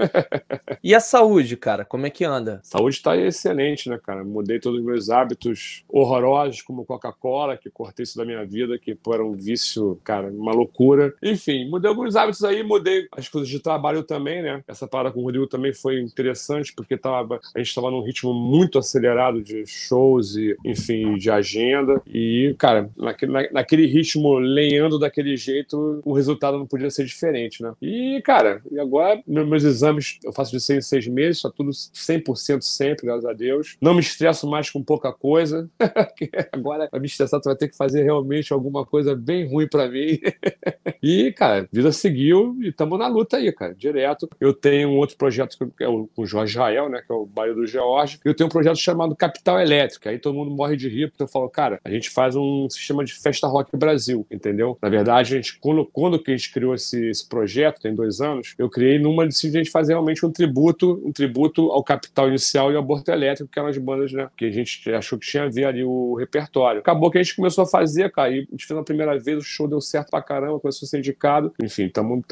Speaker 1: E a saúde, cara? Como é que anda?
Speaker 2: Saúde tá excelente, né, cara? Mudei todos os meus hábitos horrorosos, como Coca-Cola, que cortei isso da minha vida, que pô, era um vício, cara, uma loucura. Enfim, mudei alguns hábitos aí, mudei as coisas de trabalho também, né? Essa parada com o Rodrigo também foi interessante, porque tava, a gente estava num ritmo muito acelerado de shows e, enfim, de agenda. E, cara, naquele, na, naquele ritmo, lenhando daquele jeito, o resultado não podia ser diferente, né? E, cara, e agora meus exames eu faço de seis em seis meses, tá tudo 100% sempre, graças a Deus. Não me estresso mais com pouca coisa. agora, pra me estressar, tu vai ter que fazer realmente alguma coisa bem ruim para mim. e, cara, vida seguiu e estamos na luta aí, cara, direto. Eu tenho um outro projeto que é o, com o Jorge Israel, né, que é o bairro do George. Eu tenho um projeto chamado Capital Elétrica. Aí todo mundo morre de rir, porque eu falo, cara, a gente faz um sistema de festa rock Brasil, entendeu? Na verdade, a gente, quando, quando que a gente criou esse, esse projeto, tem dois anos, eu criei numa de a gente fazer realmente um tributo, um tributo ao Capital Inicial e ao Aborto Elétrico, que eram as bandas, né, que a gente achou que tinha a ver ali o repertório. Acabou que a gente começou a fazer, cara, e a gente fez a primeira vez, o show deu certo pra caramba, começou a ser indicado. Enfim, estamos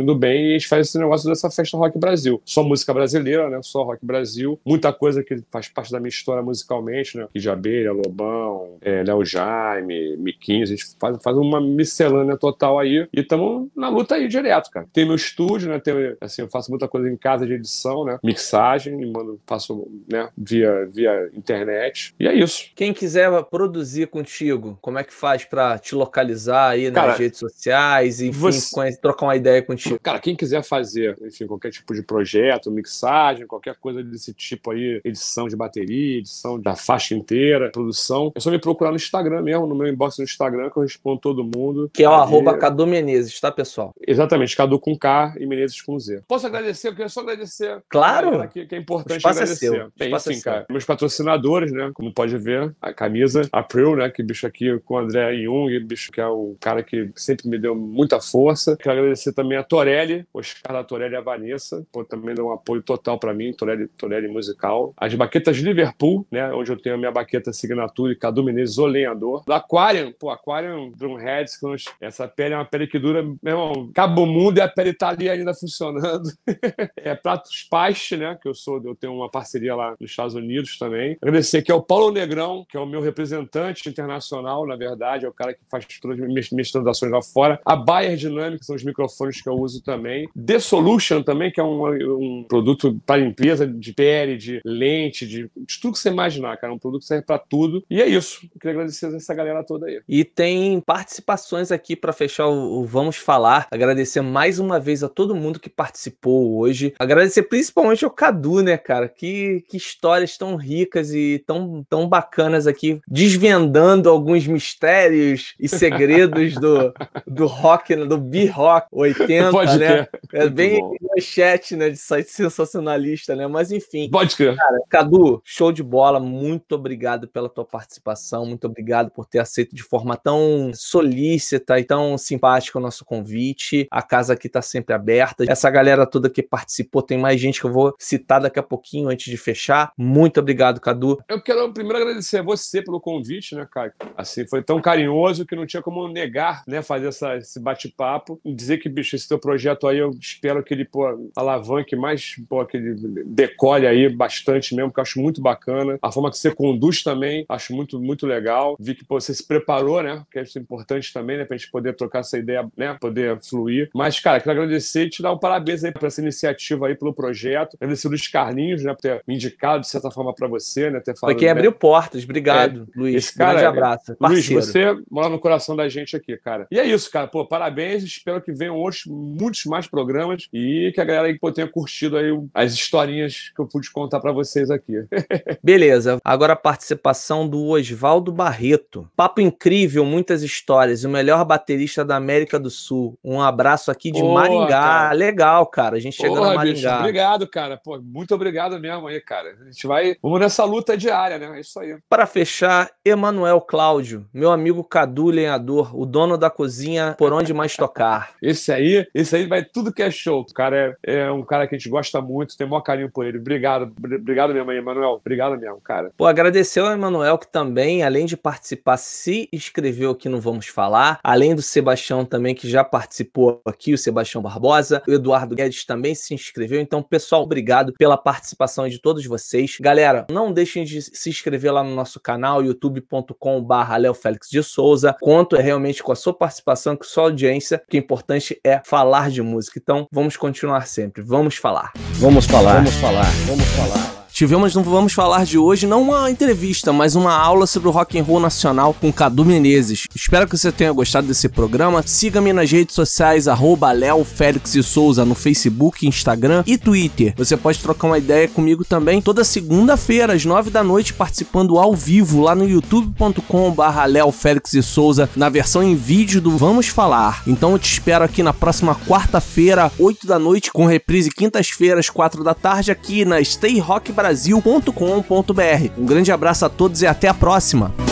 Speaker 2: indo bem e a gente faz esse negócio dessa festa Rock Brasil. Só música brasileira, né? Só Rock Brasil. Muita coisa que faz parte da minha história musicalmente, né? de Abelha, Lobão, é, Léo Jaime, Miquinhos. A gente faz, faz uma miscelânea total aí e estamos na luta aí direto, cara. Tem meu estúdio, né? Tem, assim, eu faço muita coisa em casa de edição, né? Mixagem, mando, faço né? via, via internet. E é isso.
Speaker 1: Quem quiser produzir contigo, como é que faz para te localizar aí nas cara, redes sociais, enfim, você... trocar uma ideia contigo?
Speaker 2: Cara, quem quiser fazer, enfim, qualquer tipo de projeto, mixagem, qualquer coisa desse tipo aí, edição de bateria, edição da faixa inteira, produção, é só me procurar no Instagram mesmo, no meu inbox no Instagram, que eu respondo todo mundo.
Speaker 1: Que é o aí... arroba Cadu Menezes, tá, pessoal?
Speaker 2: Exatamente, Cadu com K e Menezes com Z. Posso agradecer? Eu queria só agradecer.
Speaker 1: Claro!
Speaker 2: Que, que é importante agradecer. É seu. Bem, enfim, é cara, meus patrocinadores, né? Como pode ver, a camisa April, né? Que bicho aqui com o André Jung, bicho que é o cara que sempre me deu muita força. Quero agradecer também a Torelli, Oscar da Torelli e a Vanessa, por também dar um apoio total para mim, Torelli, Torelli Musical. As baquetas Liverpool, né? Onde eu tenho a minha baqueta Signature Cadu Menezes, o lenhador. Do Aquarium, pô, Aquarium Drumheads, essa pele é uma pele que dura, meu irmão, acaba o mundo e a pele tá ali ainda funcionando. é Pratos Paste, né? Que eu sou, eu tenho uma parceria lá nos Estados Unidos também. Agradecer aqui ao Paulo Negrão, que é o meu representante internacional, na verdade, é o cara que faz todas as minhas, minhas transações lá fora. A Bayer Dynamic, que são os microfones que eu uso também. The Solution também, que é um, um produto para limpeza de pele, de lente, de, de, tudo que você imaginar, cara. É um produto que serve para tudo. E é isso. Eu queria agradecer essa galera toda aí.
Speaker 1: E tem participações aqui para fechar o, o Vamos Falar. Agradecer mais uma vez a todo mundo que participou hoje. Agradecer principalmente ao Cadu, né, cara? Que, que histórias tão ricas e tão, tão bacanas aqui, desvendando alguns mistérios e segredos do, do rock, né, do B-Rock 80, Pode né? É bem manchete, né, de site sensacionalista, né? Mas enfim.
Speaker 2: Pode crer.
Speaker 1: Cara, Cadu, show de bola. Muito obrigado pela tua participação. Muito obrigado por ter aceito de forma tão solícita e tão simpática o nosso convite. A casa aqui tá sempre aberta. Essa galera toda que participou, tem mais gente que eu vou citar daqui a pouquinho antes de fechar. Muito obrigado, Cadu.
Speaker 2: Eu quero primeiro agradecer a você pelo convite, né, Caio? Assim, foi tão carinhoso que não tinha como negar, né, fazer essa, esse bate-papo dizer que, bicho, esse teu projeto aí, eu espero que ele, pô, alavanque mais, pô, que ele decole aí bastante mesmo, que eu acho muito bacana. A forma que você conduz também, acho muito, muito legal. Vi que pô, você se preparou, né, que é importante também, né, pra gente poder trocar essa ideia, né, poder fluir. Mas, cara, quero agradecer e te dar um parabéns aí por essa iniciativa aí, pelo projeto. Agradecer o Luiz Carlinhos, né, por ter me indicado, de certa forma, para você, né, ter falado.
Speaker 1: Foi quem né? abriu portas. Obrigado, é, Luiz. Esse cara, Grande abraço.
Speaker 2: Parceiro. Luiz, você mora no coração da gente aqui, cara. E é isso, cara. Pô, parabéns. Espero que venham outros, muitos mais programas e que a galera aí pô, tenha curtido aí as historinhas que eu pude contar para vocês aqui.
Speaker 1: Beleza. Agora a participação do Oswaldo Barreto. Papo incrível, muitas histórias. O melhor baterista da América do Sul. Um abraço aqui de Maringá. Cara. Legal, cara. A gente
Speaker 9: chegando
Speaker 2: Porra,
Speaker 9: a Maringá.
Speaker 2: bicho, obrigado, cara. Pô, muito obrigado mesmo aí, cara. A gente vai. Vamos nessa luta diária, né? É isso aí.
Speaker 9: Para fechar, Emanuel Cláudio, meu amigo Cadu Lenhador, o dono da cozinha Por Onde Mais Tocar.
Speaker 2: Esse aí, esse aí vai tudo que é show. O cara é, é um cara que a gente gosta muito, tem o maior carinho por ele. Obrigado, br- obrigado mesmo aí, Emanuel. Obrigado mesmo, cara.
Speaker 9: Pô, agradecer ao Emanuel que também, além de participar, se inscreveu aqui no Vamos Falar. Além do Sebastião também, que já participou aqui, o Sebastião Barbosa. O Eduardo Guedes também se inscreveu. Então, pessoal, obrigado pela participação de todos vocês. Galera, não deixem de se inscrever lá no nosso canal, youtube.com.br Léo Félix de Souza. Conto é realmente com a sua participação, com a sua audiência, que o importante é falar de música. Então, vamos continuar sempre. Vamos falar.
Speaker 10: Vamos falar, vamos falar, vamos falar.
Speaker 9: Tivemos no Vamos Falar de hoje não uma entrevista, mas uma aula sobre o rock and roll nacional com Cadu Menezes. Espero que você tenha gostado desse programa. Siga-me nas redes sociais, arroba Léo Félix Souza, no Facebook, Instagram e Twitter. Você pode trocar uma ideia comigo também toda segunda-feira, às nove da noite, participando ao vivo lá no youtube.com barra Léo Félix Souza, na versão em vídeo do Vamos Falar. Então eu te espero aqui na próxima quarta-feira, 8 da noite, com reprise quintas-feiras, 4 da tarde, aqui na stayrockbrasil.com.br. Um grande abraço a todos e até a próxima!